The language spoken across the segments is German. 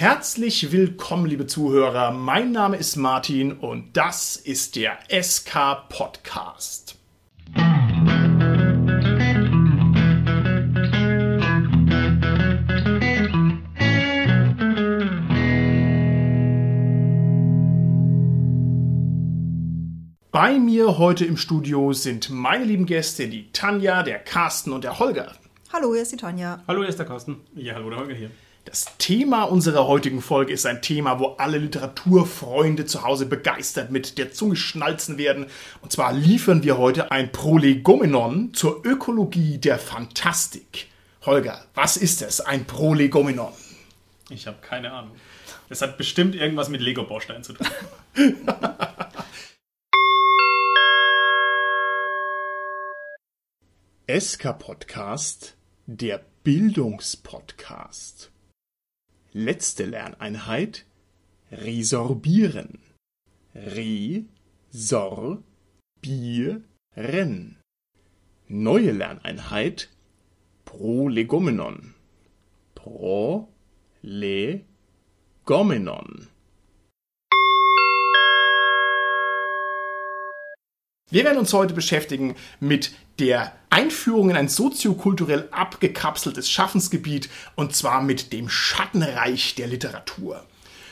Herzlich willkommen, liebe Zuhörer. Mein Name ist Martin und das ist der SK Podcast. Bei mir heute im Studio sind meine lieben Gäste, die Tanja, der Carsten und der Holger. Hallo, hier ist die Tanja. Hallo, hier ist der Carsten. Ja, hallo, der Holger hier. Das Thema unserer heutigen Folge ist ein Thema, wo alle Literaturfreunde zu Hause begeistert mit der Zunge schnalzen werden. Und zwar liefern wir heute ein Prolegomenon zur Ökologie der Fantastik. Holger, was ist es, ein Prolegomenon? Ich habe keine Ahnung. Es hat bestimmt irgendwas mit Lego-Bausteinen zu tun. SK Podcast, der Bildungspodcast. Letzte Lerneinheit resorbieren. Re-sor-bier-ren. Neue Lerneinheit Prolegomenon. Pro-le-gomenon. Wir werden uns heute beschäftigen mit der Einführung in ein soziokulturell abgekapseltes Schaffensgebiet und zwar mit dem Schattenreich der Literatur.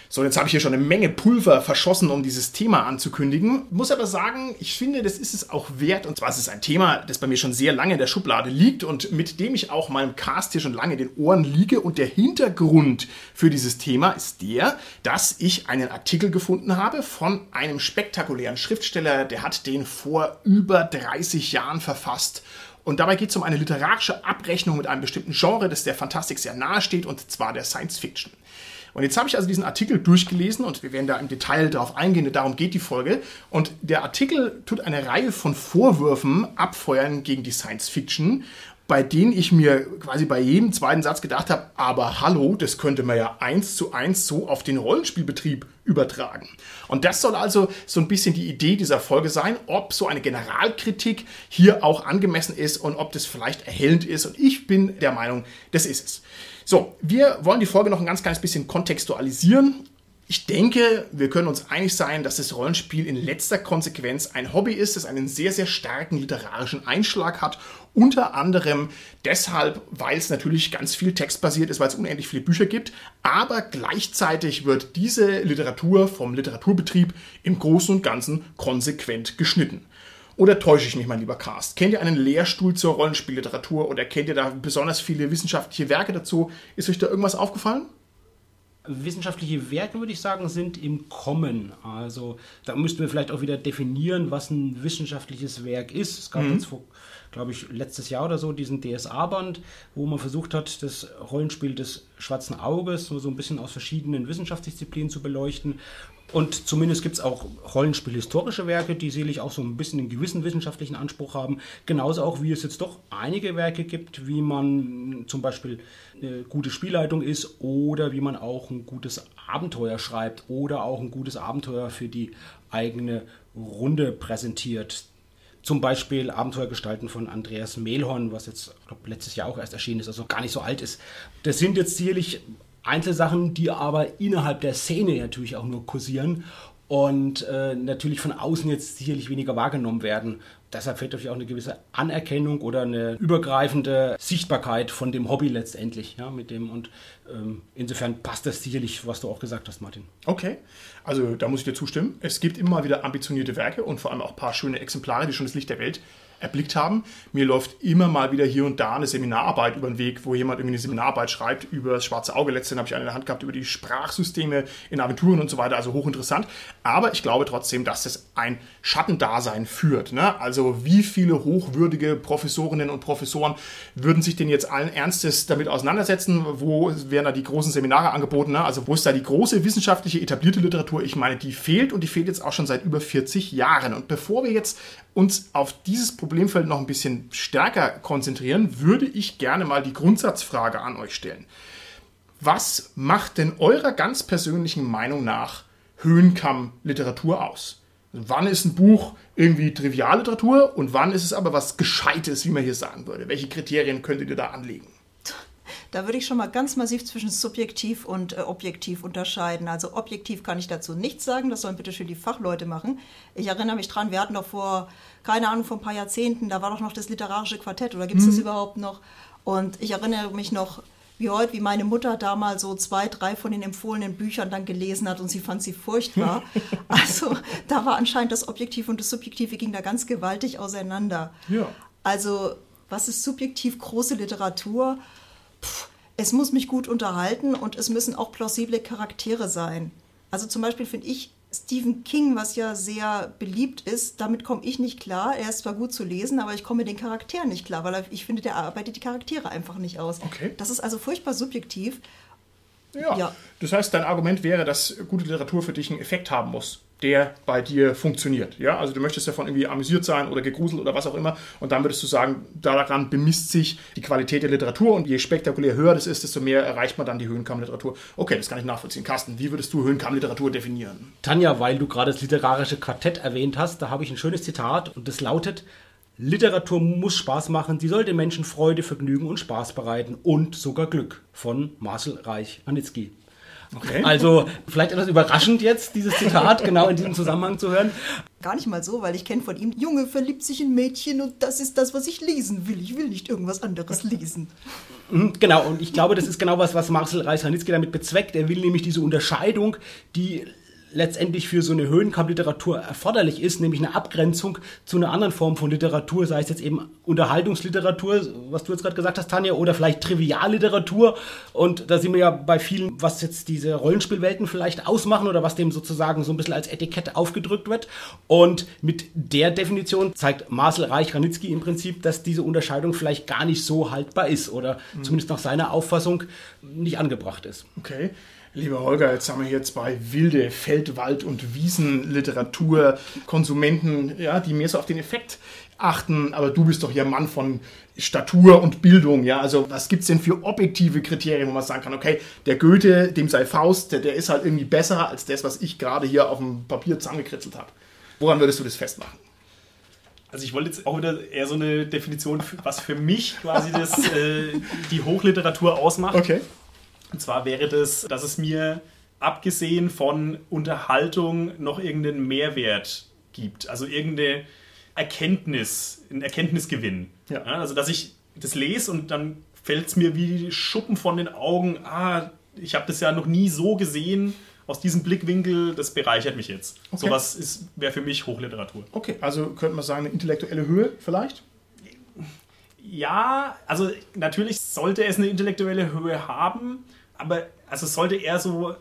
So, jetzt habe ich hier schon eine Menge Pulver verschossen, um dieses Thema anzukündigen. Muss aber sagen, ich finde, das ist es auch wert. Und zwar ist es ein Thema, das bei mir schon sehr lange in der Schublade liegt und mit dem ich auch meinem Cast hier schon lange in den Ohren liege. Und der Hintergrund für dieses Thema ist der, dass ich einen Artikel gefunden habe von einem spektakulären Schriftsteller, der hat den vor über 30 Jahren verfasst. Und dabei geht es um eine literarische Abrechnung mit einem bestimmten Genre, das der Fantastik sehr nahe steht, und zwar der Science Fiction. Und jetzt habe ich also diesen Artikel durchgelesen und wir werden da im Detail darauf eingehen, darum geht die Folge. Und der Artikel tut eine Reihe von Vorwürfen abfeuern gegen die Science Fiction bei denen ich mir quasi bei jedem zweiten Satz gedacht habe, aber hallo, das könnte man ja eins zu eins so auf den Rollenspielbetrieb übertragen. Und das soll also so ein bisschen die Idee dieser Folge sein, ob so eine Generalkritik hier auch angemessen ist und ob das vielleicht erhellend ist. Und ich bin der Meinung, das ist es. So, wir wollen die Folge noch ein ganz kleines bisschen kontextualisieren. Ich denke, wir können uns einig sein, dass das Rollenspiel in letzter Konsequenz ein Hobby ist, das einen sehr, sehr starken literarischen Einschlag hat. Unter anderem deshalb, weil es natürlich ganz viel textbasiert ist, weil es unendlich viele Bücher gibt. Aber gleichzeitig wird diese Literatur vom Literaturbetrieb im Großen und Ganzen konsequent geschnitten. Oder täusche ich mich, mein lieber Cast? Kennt ihr einen Lehrstuhl zur Rollenspielliteratur oder kennt ihr da besonders viele wissenschaftliche Werke dazu? Ist euch da irgendwas aufgefallen? Wissenschaftliche Werke, würde ich sagen, sind im Kommen. Also da müssten wir vielleicht auch wieder definieren, was ein wissenschaftliches Werk ist. Es gab mhm. jetzt vor, glaube ich, letztes Jahr oder so diesen DSA-Band, wo man versucht hat, das Rollenspiel des schwarzen Auges so ein bisschen aus verschiedenen Wissenschaftsdisziplinen zu beleuchten. Und zumindest gibt es auch Rollenspielhistorische Werke, die sicherlich auch so ein bisschen einen gewissen wissenschaftlichen Anspruch haben. Genauso auch, wie es jetzt doch einige Werke gibt, wie man zum Beispiel eine gute Spielleitung ist oder wie man auch ein gutes Abenteuer schreibt oder auch ein gutes Abenteuer für die eigene Runde präsentiert. Zum Beispiel Abenteuer gestalten von Andreas Mehlhorn, was jetzt glaub, letztes Jahr auch erst erschienen ist, also gar nicht so alt ist. Das sind jetzt sicherlich Einzelsachen, die aber innerhalb der Szene natürlich auch nur kursieren und äh, natürlich von außen jetzt sicherlich weniger wahrgenommen werden. Deshalb fehlt natürlich auch eine gewisse Anerkennung oder eine übergreifende Sichtbarkeit von dem Hobby letztendlich, ja, mit dem und ähm, insofern passt das sicherlich, was du auch gesagt hast, Martin. Okay, also da muss ich dir zustimmen. Es gibt immer wieder ambitionierte Werke und vor allem auch ein paar schöne Exemplare, die schon das Licht der Welt erblickt haben. Mir läuft immer mal wieder hier und da eine Seminararbeit über den Weg, wo jemand irgendwie eine Seminararbeit schreibt über das schwarze Auge. Letztens habe ich eine in der Hand gehabt über die Sprachsysteme in Aventuren und so weiter, also hochinteressant. Aber ich glaube trotzdem, dass es ein Schattendasein führt. Ne? Also wie viele hochwürdige Professorinnen und Professoren würden sich denn jetzt allen Ernstes damit auseinandersetzen? Wo werden da die großen Seminare angeboten? Ne? Also wo ist da die große wissenschaftliche etablierte Literatur? Ich meine, die fehlt und die fehlt jetzt auch schon seit über 40 Jahren. Und bevor wir jetzt uns auf dieses Problemfeld noch ein bisschen stärker konzentrieren, würde ich gerne mal die Grundsatzfrage an euch stellen. Was macht denn eurer ganz persönlichen Meinung nach Höhenkamm-Literatur aus? Wann ist ein Buch irgendwie Trivialliteratur und wann ist es aber was Gescheites, wie man hier sagen würde? Welche Kriterien könntet ihr da anlegen? Da würde ich schon mal ganz massiv zwischen subjektiv und äh, objektiv unterscheiden. Also objektiv kann ich dazu nichts sagen, das sollen bitte schön die Fachleute machen. Ich erinnere mich dran, wir hatten doch vor, keine Ahnung, vor ein paar Jahrzehnten, da war doch noch das literarische Quartett oder gibt es das überhaupt noch? Und ich erinnere mich noch, wie heute, wie meine Mutter damals so zwei, drei von den empfohlenen Büchern dann gelesen hat und sie fand sie furchtbar. Also da war anscheinend das Objektiv und das Subjektive ging da ganz gewaltig auseinander. Ja. Also was ist subjektiv große Literatur? Pff, es muss mich gut unterhalten und es müssen auch plausible Charaktere sein. Also zum Beispiel finde ich Stephen King, was ja sehr beliebt ist, damit komme ich nicht klar. Er ist zwar gut zu lesen, aber ich komme mit den Charakteren nicht klar, weil er, ich finde, der arbeitet die Charaktere einfach nicht aus. Okay. Das ist also furchtbar subjektiv. Ja. Ja. Das heißt, dein Argument wäre, dass gute Literatur für dich einen Effekt haben muss, der bei dir funktioniert. Ja, also du möchtest davon irgendwie amüsiert sein oder gegruselt oder was auch immer. Und dann würdest du sagen, daran bemisst sich die Qualität der Literatur und je spektakulär höher das ist, desto mehr erreicht man dann die Höhenkammliteratur. Okay, das kann ich nachvollziehen. Carsten, wie würdest du Höhenkammliteratur definieren? Tanja, weil du gerade das literarische Quartett erwähnt hast, da habe ich ein schönes Zitat und das lautet: Literatur muss Spaß machen, sie soll den Menschen Freude, Vergnügen und Spaß bereiten und sogar Glück von Marcel Reich-Anitzky. Okay. Also vielleicht etwas überraschend jetzt, dieses Zitat genau in diesem Zusammenhang zu hören. Gar nicht mal so, weil ich kenne von ihm, Junge verliebt sich in Mädchen und das ist das, was ich lesen will. Ich will nicht irgendwas anderes lesen. Mhm, Genau, und ich glaube, das ist genau was, was Marcel Reich-Ranitzky damit bezweckt. Er will nämlich diese Unterscheidung, die letztendlich für so eine Höhenkamp-Literatur erforderlich ist, nämlich eine Abgrenzung zu einer anderen Form von Literatur, sei es jetzt eben Unterhaltungsliteratur, was du jetzt gerade gesagt hast, Tanja, oder vielleicht Trivialliteratur. Und da sind wir ja bei vielen, was jetzt diese Rollenspielwelten vielleicht ausmachen oder was dem sozusagen so ein bisschen als Etikett aufgedrückt wird. Und mit der Definition zeigt Marcel Reich-Ranitzky im Prinzip, dass diese Unterscheidung vielleicht gar nicht so haltbar ist oder zumindest nach seiner Auffassung nicht angebracht ist. Okay. Lieber Holger, jetzt haben wir hier zwei wilde Feld-, Wald- und Wiesenliteratur, Konsumenten, ja, die mehr so auf den Effekt achten, aber du bist doch hier Mann von Statur und Bildung, ja, also was gibt's denn für objektive Kriterien, wo man sagen kann, okay, der Goethe, dem sei Faust, der, der ist halt irgendwie besser als das, was ich gerade hier auf dem Papier zusammengekritzelt habe. Woran würdest du das festmachen? Also ich wollte jetzt auch wieder eher so eine Definition, was für mich quasi das, äh, die Hochliteratur ausmacht. Okay. Und zwar wäre das, dass es mir abgesehen von Unterhaltung noch irgendeinen Mehrwert gibt. Also irgendeine Erkenntnis, einen Erkenntnisgewinn. Ja. also dass ich das lese und dann fällt es mir wie Schuppen von den Augen. Ah, ich habe das ja noch nie so gesehen. Aus diesem Blickwinkel, das bereichert mich jetzt. Okay. Sowas ist- wäre für mich Hochliteratur. Okay, also könnte man sagen, eine intellektuelle Höhe vielleicht? Ja, also natürlich sollte es eine intellektuelle Höhe haben, aber also es sollte eher so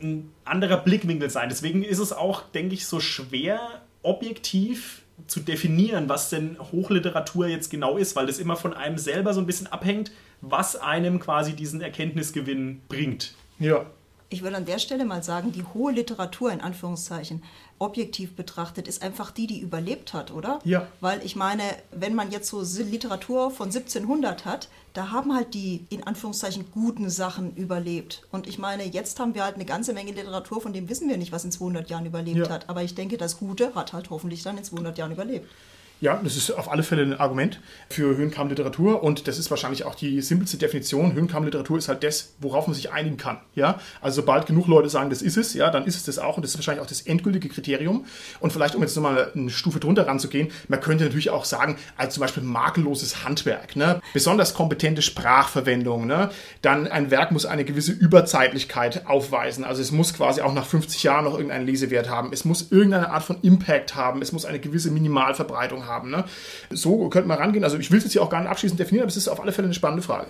ein anderer Blickwinkel sein. Deswegen ist es auch, denke ich, so schwer objektiv zu definieren, was denn Hochliteratur jetzt genau ist, weil das immer von einem selber so ein bisschen abhängt, was einem quasi diesen Erkenntnisgewinn bringt. Ja. Ich will an der Stelle mal sagen, die hohe Literatur in Anführungszeichen, objektiv betrachtet, ist einfach die, die überlebt hat, oder? Ja. Weil ich meine, wenn man jetzt so Literatur von 1700 hat, da haben halt die in Anführungszeichen guten Sachen überlebt. Und ich meine, jetzt haben wir halt eine ganze Menge Literatur, von dem wissen wir nicht, was in 200 Jahren überlebt Ja. hat. Aber ich denke, das Gute hat halt hoffentlich dann in 200 Jahren überlebt. Ja, das ist auf alle Fälle ein Argument für Höhenkammliteratur und das ist wahrscheinlich auch die simpelste Definition. Höhenkammliteratur ist halt das, worauf man sich einigen kann. Ja, also sobald genug Leute sagen, das ist es, ja, dann ist es das auch und das ist wahrscheinlich auch das endgültige Kriterium. Und vielleicht, um jetzt nochmal eine Stufe drunter ranzugehen, man könnte natürlich auch sagen, als zum Beispiel makelloses Handwerk, ne? besonders kompetente Sprachverwendung, ne? dann ein Werk muss eine gewisse Überzeitlichkeit aufweisen. Also es muss quasi auch nach 50 Jahren noch irgendeinen Lesewert haben. Es muss irgendeine Art von Impact haben. Es muss eine gewisse Minimalverbreitung haben. Ne? So könnte man rangehen. Also ich will es jetzt hier auch gar nicht abschließend definieren, aber es ist auf alle Fälle eine spannende Frage.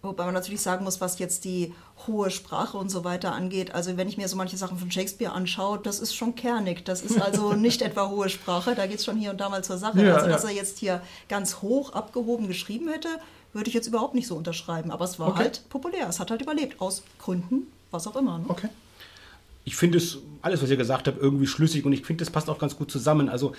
Wobei man natürlich sagen muss, was jetzt die hohe Sprache und so weiter angeht. Also wenn ich mir so manche Sachen von Shakespeare anschaue, das ist schon kernig. Das ist also nicht etwa hohe Sprache, da geht es schon hier und da mal zur Sache. Ja, also dass ja. er jetzt hier ganz hoch abgehoben geschrieben hätte, würde ich jetzt überhaupt nicht so unterschreiben. Aber es war Okay. halt populär, es hat halt überlebt, aus Gründen, was auch immer. Ne? Okay. ich finde es, alles, was ihr gesagt habt, irgendwie schlüssig und ich finde, das passt auch ganz gut zusammen. Also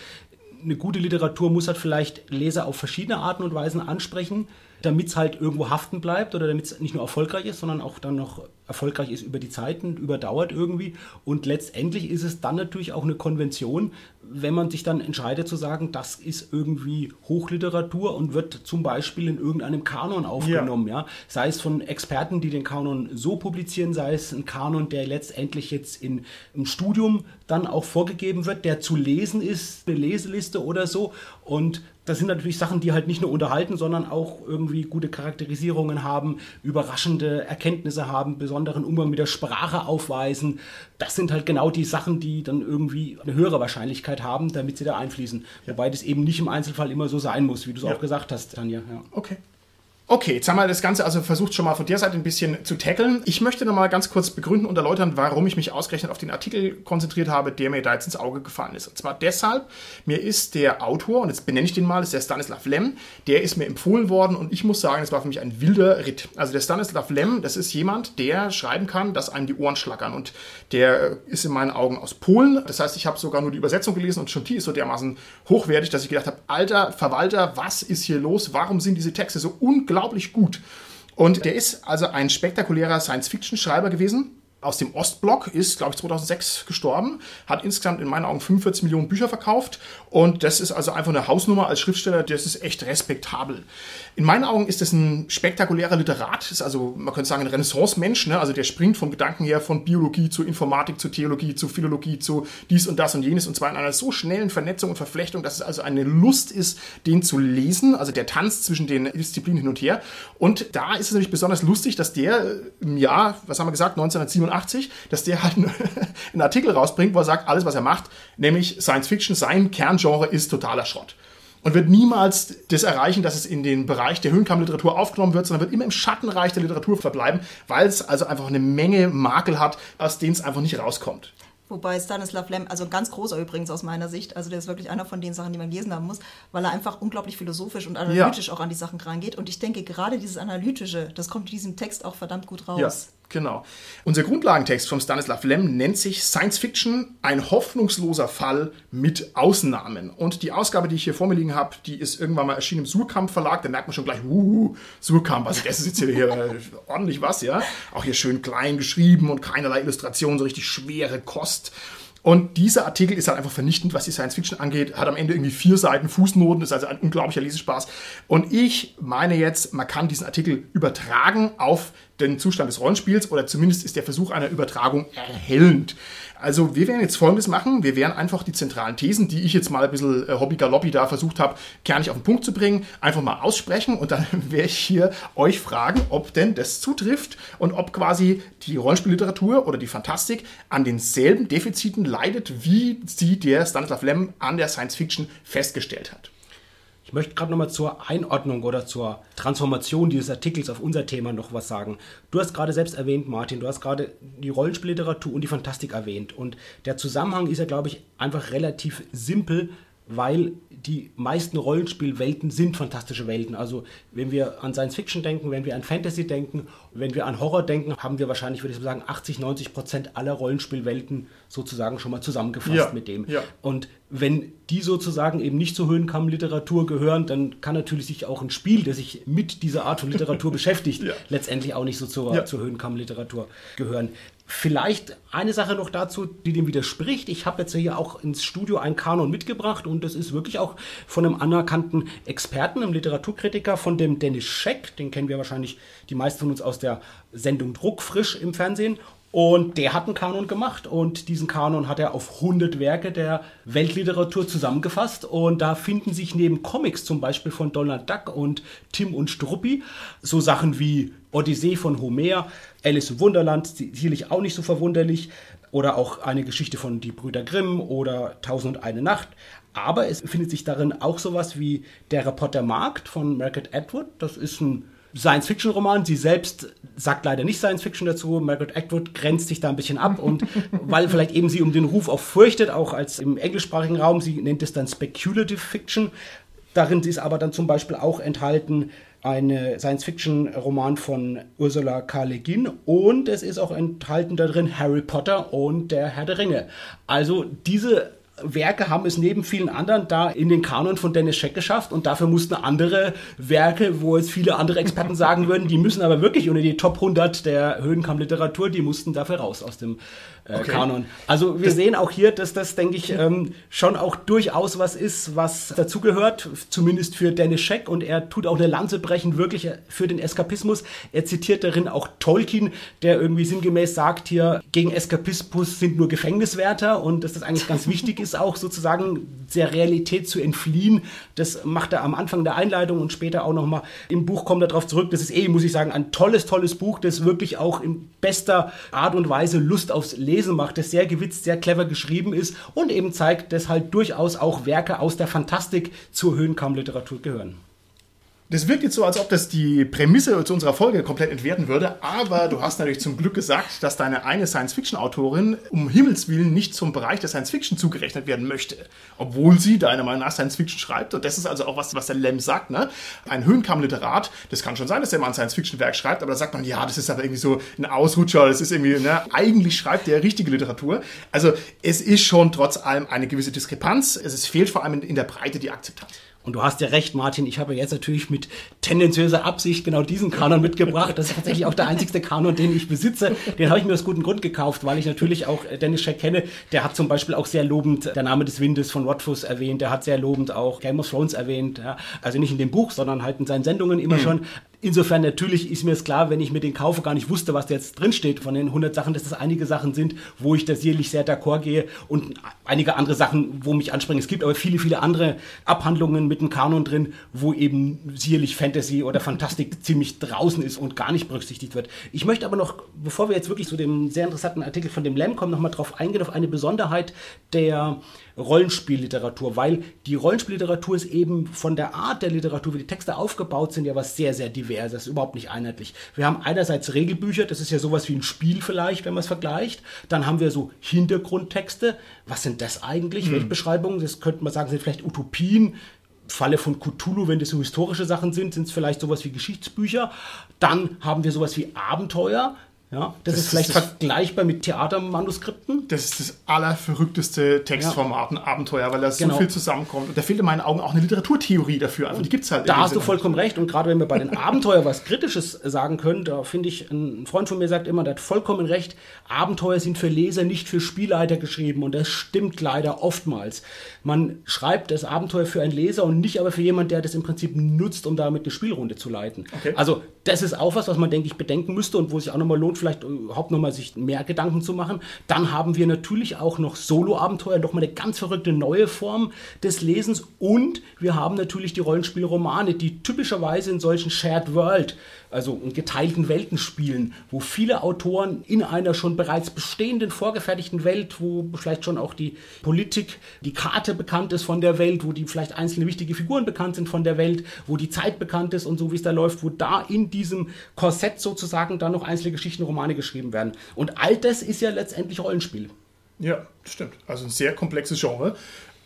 eine gute Literatur muss halt vielleicht Leser auf verschiedene Arten und Weisen ansprechen, damit es halt irgendwo haften bleibt oder damit es nicht nur erfolgreich ist, sondern auch dann noch erfolgreich ist über die Zeiten, überdauert irgendwie. Und letztendlich ist es dann natürlich auch eine Konvention, wenn man sich dann entscheidet zu sagen, das ist irgendwie Hochliteratur und wird zum Beispiel in irgendeinem Kanon aufgenommen, ja. ja. Sei es von Experten, die den Kanon so publizieren, sei es ein Kanon, der letztendlich jetzt in, im Studium dann auch vorgegeben wird, der zu lesen ist, eine Leseliste oder so. Und das sind natürlich Sachen, die halt nicht nur unterhalten, sondern auch irgendwie gute Charakterisierungen haben, überraschende Erkenntnisse haben, besonderen Umgang mit der Sprache aufweisen. Das sind halt genau die Sachen, die dann irgendwie eine höhere Wahrscheinlichkeit haben, damit sie da einfließen. Ja. Wobei das eben nicht im Einzelfall immer so sein muss, wie du es ja. auch gesagt hast, Tanja. Ja. Okay. Okay, jetzt haben wir das Ganze also versucht schon mal von der Seite ein bisschen zu tackeln. Ich möchte noch mal ganz kurz begründen und erläutern, warum ich mich ausgerechnet auf den Artikel konzentriert habe, der mir da jetzt ins Auge gefallen ist. Und zwar deshalb, mir ist der Autor, und jetzt benenne ich den mal, ist der Stanislav Lem, der ist mir empfohlen worden und ich muss sagen, es war für mich ein wilder Ritt. Also der Stanislav Lem, das ist jemand, der schreiben kann, dass einem die Ohren schlackern und der ist in meinen Augen aus Polen. Das heißt, ich habe sogar nur die Übersetzung gelesen und schon die ist so dermaßen hochwertig, dass ich gedacht habe, alter Verwalter, was ist hier los? Warum sind diese Texte so unglaublich gut? Und der ist also ein spektakulärer Science-Fiction-Schreiber gewesen aus dem Ostblock, ist, glaube ich, 2006 gestorben, hat insgesamt in meinen Augen 45 Millionen Bücher verkauft und das ist also einfach eine Hausnummer als Schriftsteller, das ist echt respektabel. In meinen Augen ist das ein spektakulärer Literat, ist also, man könnte sagen, ein Renaissance-Mensch, ne? also der springt vom Gedanken her von Biologie zu Informatik, zu Theologie, zu Philologie, zu dies und das und jenes und zwar in einer so schnellen Vernetzung und Verflechtung, dass es also eine Lust ist, den zu lesen, also der Tanz zwischen den Disziplinen hin und her und da ist es natürlich besonders lustig, dass der im Jahr, was haben wir gesagt, 1987 87, dass der halt einen Artikel rausbringt, wo er sagt, alles, was er macht, nämlich Science Fiction, sein Kerngenre ist totaler Schrott. Und wird niemals das erreichen, dass es in den Bereich der Höhenkammliteratur aufgenommen wird, sondern wird immer im Schattenreich der Literatur verbleiben, weil es also einfach eine Menge Makel hat, aus denen es einfach nicht rauskommt. Wobei Stanislav Lem, also ein ganz großer übrigens aus meiner Sicht, also der ist wirklich einer von den Sachen, die man gelesen haben muss, weil er einfach unglaublich philosophisch und analytisch ja. auch an die Sachen rangeht. Und ich denke, gerade dieses Analytische, das kommt in diesem Text auch verdammt gut raus. Ja. Genau. Unser Grundlagentext von Stanislav Lem nennt sich Science Fiction, ein hoffnungsloser Fall mit Ausnahmen. Und die Ausgabe, die ich hier vor mir liegen habe, die ist irgendwann mal erschienen im Surkamp Verlag. Da merkt man schon gleich, uh, Surkamp, also das ist jetzt hier, hier ordentlich was, ja. Auch hier schön klein geschrieben und keinerlei Illustration, so richtig schwere Kost. Und dieser Artikel ist halt einfach vernichtend, was die Science Fiction angeht. Hat am Ende irgendwie vier Seiten Fußnoten, ist also ein unglaublicher Lesespaß. Und ich meine jetzt, man kann diesen Artikel übertragen auf den Zustand des Rollenspiels oder zumindest ist der Versuch einer Übertragung erhellend. Also wir werden jetzt Folgendes machen. Wir werden einfach die zentralen Thesen, die ich jetzt mal ein bisschen äh, Hobby-Galoppi da versucht habe, kernig auf den Punkt zu bringen, einfach mal aussprechen und dann werde ich hier euch fragen, ob denn das zutrifft und ob quasi die Rollenspielliteratur oder die Fantastik an denselben Defiziten leidet, wie sie der Stanislav Lem an der Science Fiction festgestellt hat. Ich möchte gerade nochmal zur Einordnung oder zur Transformation dieses Artikels auf unser Thema noch was sagen. Du hast gerade selbst erwähnt, Martin, du hast gerade die Rollenspielliteratur und die Fantastik erwähnt. Und der Zusammenhang ist ja, glaube ich, einfach relativ simpel, weil die meisten Rollenspielwelten sind fantastische Welten. Also wenn wir an Science Fiction denken, wenn wir an Fantasy denken, wenn wir an Horror denken, haben wir wahrscheinlich, würde ich sagen, 80, 90 Prozent aller Rollenspielwelten sozusagen schon mal zusammengefasst ja, mit dem. Ja. Und wenn die sozusagen eben nicht zur Höhenkamm-Literatur gehören, dann kann natürlich sich auch ein Spiel, das sich mit dieser Art von Literatur beschäftigt, ja. letztendlich auch nicht so zur, zur Höhenkamm-Literatur gehören. Vielleicht eine Sache noch dazu, die dem widerspricht. Ich habe jetzt hier auch ins Studio einen Kanon mitgebracht und das ist wirklich auch von einem anerkannten Experten, einem Literaturkritiker, von dem Dennis Scheck. Den kennen wir wahrscheinlich die meisten von uns aus der Sendung Druckfrisch im Fernsehen. Und der hat einen Kanon gemacht und diesen Kanon hat er auf 100 Werke der Weltliteratur zusammengefasst. Und da finden sich neben Comics zum Beispiel von Donald Duck und Tim und Struppi so Sachen wie Odyssee von Homer, Alice im Wunderland, sicherlich auch nicht so verwunderlich, oder auch eine Geschichte von Die Brüder Grimm oder Tausend und eine Nacht. Aber es findet sich darin auch sowas wie Der Reporter Markt von Margaret Atwood. Das ist ein Science-Fiction-Roman. Sie selbst sagt leider nicht Science-Fiction dazu. Margaret Atwood grenzt sich da ein bisschen ab und weil vielleicht eben sie um den Ruf auch fürchtet, auch als im englischsprachigen Raum, sie nennt es dann Speculative Fiction. Darin ist aber dann zum Beispiel auch enthalten ein Science-Fiction-Roman von Ursula K. Le Guin und es ist auch enthalten darin Harry Potter und der Herr der Ringe. Also diese Werke haben es neben vielen anderen da in den Kanon von Dennis Scheck geschafft und dafür mussten andere Werke, wo jetzt viele andere Experten sagen würden, die müssen aber wirklich unter die Top 100 der Höhenkamm-Literatur, die mussten dafür raus aus dem äh, okay. Kanon. Also wir das sehen auch hier, dass das, denke ich, ähm, schon auch durchaus was ist, was dazugehört, zumindest für Dennis Scheck und er tut auch eine Lanze brechen, wirklich für den Eskapismus. Er zitiert darin auch Tolkien, der irgendwie sinngemäß sagt hier, gegen Eskapismus sind nur Gefängniswärter und dass das eigentlich ganz wichtig ist, auch sozusagen der Realität zu entfliehen. Das macht er am Anfang der Einleitung und später auch nochmal im Buch kommt er darauf zurück. Das ist eh, muss ich sagen, ein tolles, tolles Buch, das wirklich auch in bester Art und Weise Lust aufs Lesen macht, das sehr gewitzt, sehr clever geschrieben ist und eben zeigt, dass halt durchaus auch Werke aus der Fantastik zur Höhenkammliteratur gehören. Das wirkt jetzt so, als ob das die Prämisse zu unserer Folge komplett entwerten würde, aber du hast natürlich zum Glück gesagt, dass deine eine Science-Fiction-Autorin um Himmels Willen nicht zum Bereich der Science-Fiction zugerechnet werden möchte, obwohl sie deiner Meinung nach Science-Fiction schreibt. Und das ist also auch was, was der Lem sagt. Ne? Ein Höhenkamm-Literat, das kann schon sein, dass der mal ein Science-Fiction-Werk schreibt, aber da sagt man, ja, das ist aber irgendwie so ein Ausrutscher, das ist irgendwie, ne? eigentlich schreibt der richtige Literatur. Also es ist schon trotz allem eine gewisse Diskrepanz. Es fehlt vor allem in der Breite die Akzeptanz. Und du hast ja recht, Martin, ich habe jetzt natürlich mit tendenziöser Absicht genau diesen Kanon mitgebracht. Das ist tatsächlich auch der einzigste Kanon, den ich besitze. Den habe ich mir aus gutem Grund gekauft, weil ich natürlich auch Dennis Scheck kenne. Der hat zum Beispiel auch sehr lobend Der Name des Windes von Rothfuss erwähnt. Der hat sehr lobend auch Game of Thrones erwähnt. Ja. Also nicht in dem Buch, sondern halt in seinen Sendungen immer mhm. schon. Insofern natürlich ist mir es klar, wenn ich mir den kaufe, gar nicht wusste, was da jetzt drinsteht von den 100 Sachen, dass das einige Sachen sind, wo ich da sicherlich sehr d'accord gehe und einige andere Sachen, wo mich anspringen. Es gibt aber viele, viele andere Abhandlungen mit dem Kanon drin, wo eben sicherlich Fantasy oder Fantastik ziemlich draußen ist und gar nicht berücksichtigt wird. Ich möchte aber noch, bevor wir jetzt wirklich zu dem sehr interessanten Artikel von dem Lamb kommen, nochmal drauf eingehen, auf eine Besonderheit der Rollenspielliteratur, weil die Rollenspielliteratur ist eben von der Art der Literatur, wie die Texte aufgebaut sind, ja was sehr, sehr diverses. Das ist überhaupt nicht einheitlich. Wir haben einerseits Regelbücher, das ist ja sowas wie ein Spiel vielleicht, wenn man es vergleicht. Dann haben wir so Hintergrundtexte. Was sind das eigentlich? Hm. Weltbeschreibungen? Das könnte man sagen, sind vielleicht Utopien. Falle von Cthulhu, wenn das so historische Sachen sind, sind es vielleicht sowas wie Geschichtsbücher. Dann haben wir sowas wie Abenteuer. Ja, das, das ist vielleicht ist vergleichbar mit Theatermanuskripten. Das ist das allerverrückteste Textformat, ein Abenteuer, weil da genau. so viel zusammenkommt. Und da fehlt in meinen Augen auch eine Literaturtheorie dafür. Also die gibt es halt. Da hast du vollkommen recht. Und gerade wenn wir bei den Abenteuer was Kritisches sagen können, da finde ich, ein Freund von mir sagt immer, der hat vollkommen recht, Abenteuer sind für Leser, nicht für Spielleiter geschrieben. Und das stimmt leider oftmals. Man schreibt das Abenteuer für einen Leser und nicht aber für jemanden, der das im Prinzip nutzt, um damit eine Spielrunde zu leiten. Okay. Also das ist auch was, was man, denke ich, bedenken müsste und wo sich auch nochmal lohnt, vielleicht überhaupt nochmal sich mehr Gedanken zu machen. Dann haben wir natürlich auch noch Solo-Abenteuer, nochmal eine ganz verrückte neue Form des Lesens. Und wir haben natürlich die Rollenspielromane, die typischerweise in solchen Shared World also in geteilten Welten spielen, wo viele Autoren in einer schon bereits bestehenden, vorgefertigten Welt, wo vielleicht schon auch die Politik, die Karte bekannt ist von der Welt, wo die vielleicht einzelne wichtige Figuren bekannt sind von der Welt, wo die Zeit bekannt ist und so wie es da läuft, wo da in diesem Korsett sozusagen dann noch einzelne Geschichten, Romane geschrieben werden. Und all das ist ja letztendlich Rollenspiel. Ja, stimmt. Also ein sehr komplexes Genre.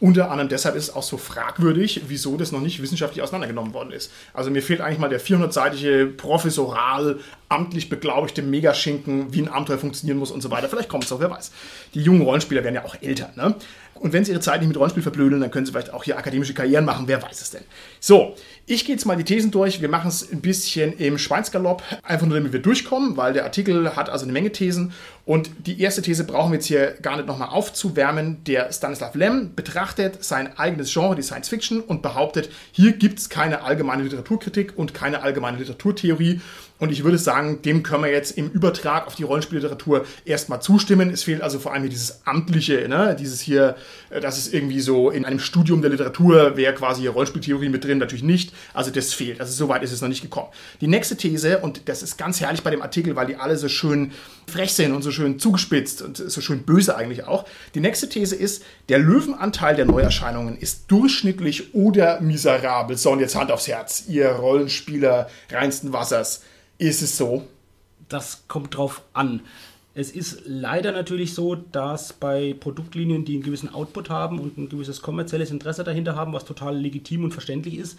Unter anderem deshalb ist es auch so fragwürdig, wieso das noch nicht wissenschaftlich auseinandergenommen worden ist. Also mir fehlt eigentlich mal der 400-seitige professoral amtlich beglaubigte Megaschinken, wie ein Abenteuer funktionieren muss und so weiter. Vielleicht kommt es auch, wer weiß. Die jungen Rollenspieler werden ja auch älter. Ne? Und wenn sie ihre Zeit nicht mit Rollenspiel verblödeln, dann können sie vielleicht auch hier akademische Karrieren machen, wer weiß es denn. So, ich gehe jetzt mal die Thesen durch. Wir machen es ein bisschen im Schweinsgalopp, einfach nur damit wir durchkommen, weil der Artikel hat also eine Menge Thesen. Und die erste These brauchen wir jetzt hier gar nicht nochmal aufzuwärmen. Der Stanislav Lem betrachtet sein eigenes Genre, die Science Fiction, und behauptet, hier gibt es keine allgemeine Literaturkritik und keine allgemeine Literaturtheorie. Und ich würde sagen, dem können wir jetzt im Übertrag auf die Rollenspielliteratur erstmal zustimmen. Es fehlt also vor allem hier dieses Amtliche, ne? dieses hier, äh, das ist irgendwie so in einem Studium der Literatur wäre quasi hier Rollenspieltheorie mit drin, natürlich nicht. Also das fehlt. Also so weit ist es noch nicht gekommen. Die nächste These, und das ist ganz herrlich bei dem Artikel, weil die alle so schön frech sind und so schön zugespitzt und so schön böse eigentlich auch. Die nächste These ist, der Löwenanteil der Neuerscheinungen ist durchschnittlich oder miserabel. So, und jetzt Hand aufs Herz, ihr Rollenspieler reinsten Wassers. Ist es so? Das kommt drauf an. Es ist leider natürlich so, dass bei Produktlinien, die einen gewissen Output haben und ein gewisses kommerzielles Interesse dahinter haben, was total legitim und verständlich ist,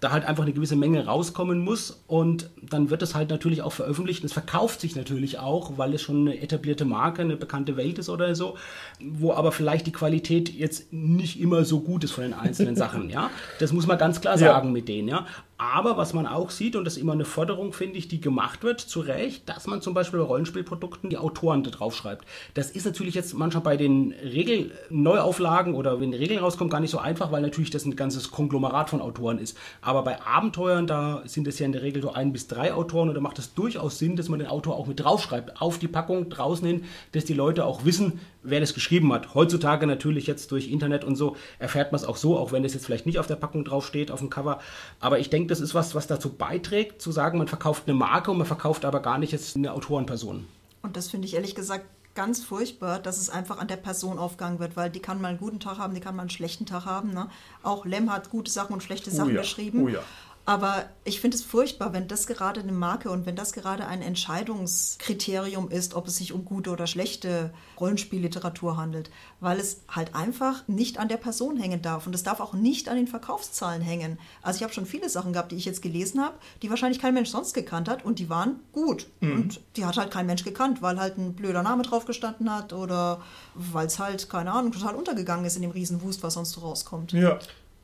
da halt einfach eine gewisse Menge rauskommen muss und dann wird es halt natürlich auch veröffentlicht. Es verkauft sich natürlich auch, weil es schon eine etablierte Marke, eine bekannte Welt ist oder so, wo aber vielleicht die Qualität jetzt nicht immer so gut ist von den einzelnen Sachen. Ja, das muss man ganz klar sagen ja. mit denen. Ja, aber was man auch sieht, und das ist immer eine Forderung, finde ich, die gemacht wird, zu Recht, dass man zum Beispiel bei Rollenspielprodukten die Autoren da drauf schreibt. Das ist natürlich jetzt manchmal bei den Regelneuauflagen oder wenn Regeln rauskommen, gar nicht so einfach, weil natürlich das ein ganzes Konglomerat von Autoren ist. Aber bei Abenteuern, da sind es ja in der Regel so ein bis drei Autoren und da macht es durchaus Sinn, dass man den Autor auch mit draufschreibt, auf die Packung draußen hin, dass die Leute auch wissen, wer das geschrieben hat. Heutzutage natürlich jetzt durch Internet und so erfährt man es auch so, auch wenn es jetzt vielleicht nicht auf der Packung draufsteht, auf dem Cover. Aber ich denke, das ist was, was dazu beiträgt, zu sagen, man verkauft eine Marke und man verkauft aber gar nicht jetzt eine Autorenperson. Und das finde ich ehrlich gesagt ganz furchtbar, dass es einfach an der Person aufgegangen wird, weil die kann mal einen guten Tag haben, die kann mal einen schlechten Tag haben. Ne? Auch Lem hat gute Sachen und schlechte Sachen oh ja. geschrieben. Oh ja. Aber ich finde es furchtbar, wenn das gerade eine Marke und wenn das gerade ein Entscheidungskriterium ist, ob es sich um gute oder schlechte Rollenspielliteratur handelt, weil es halt einfach nicht an der Person hängen darf und es darf auch nicht an den Verkaufszahlen hängen. Also ich habe schon viele Sachen gehabt, die ich jetzt gelesen habe, die wahrscheinlich kein Mensch sonst gekannt hat und die waren gut. Mhm. Und die hat halt kein Mensch gekannt, weil halt ein blöder Name drauf gestanden hat oder weil es halt, keine Ahnung, total untergegangen ist in dem Riesenwust, was sonst so rauskommt. Ja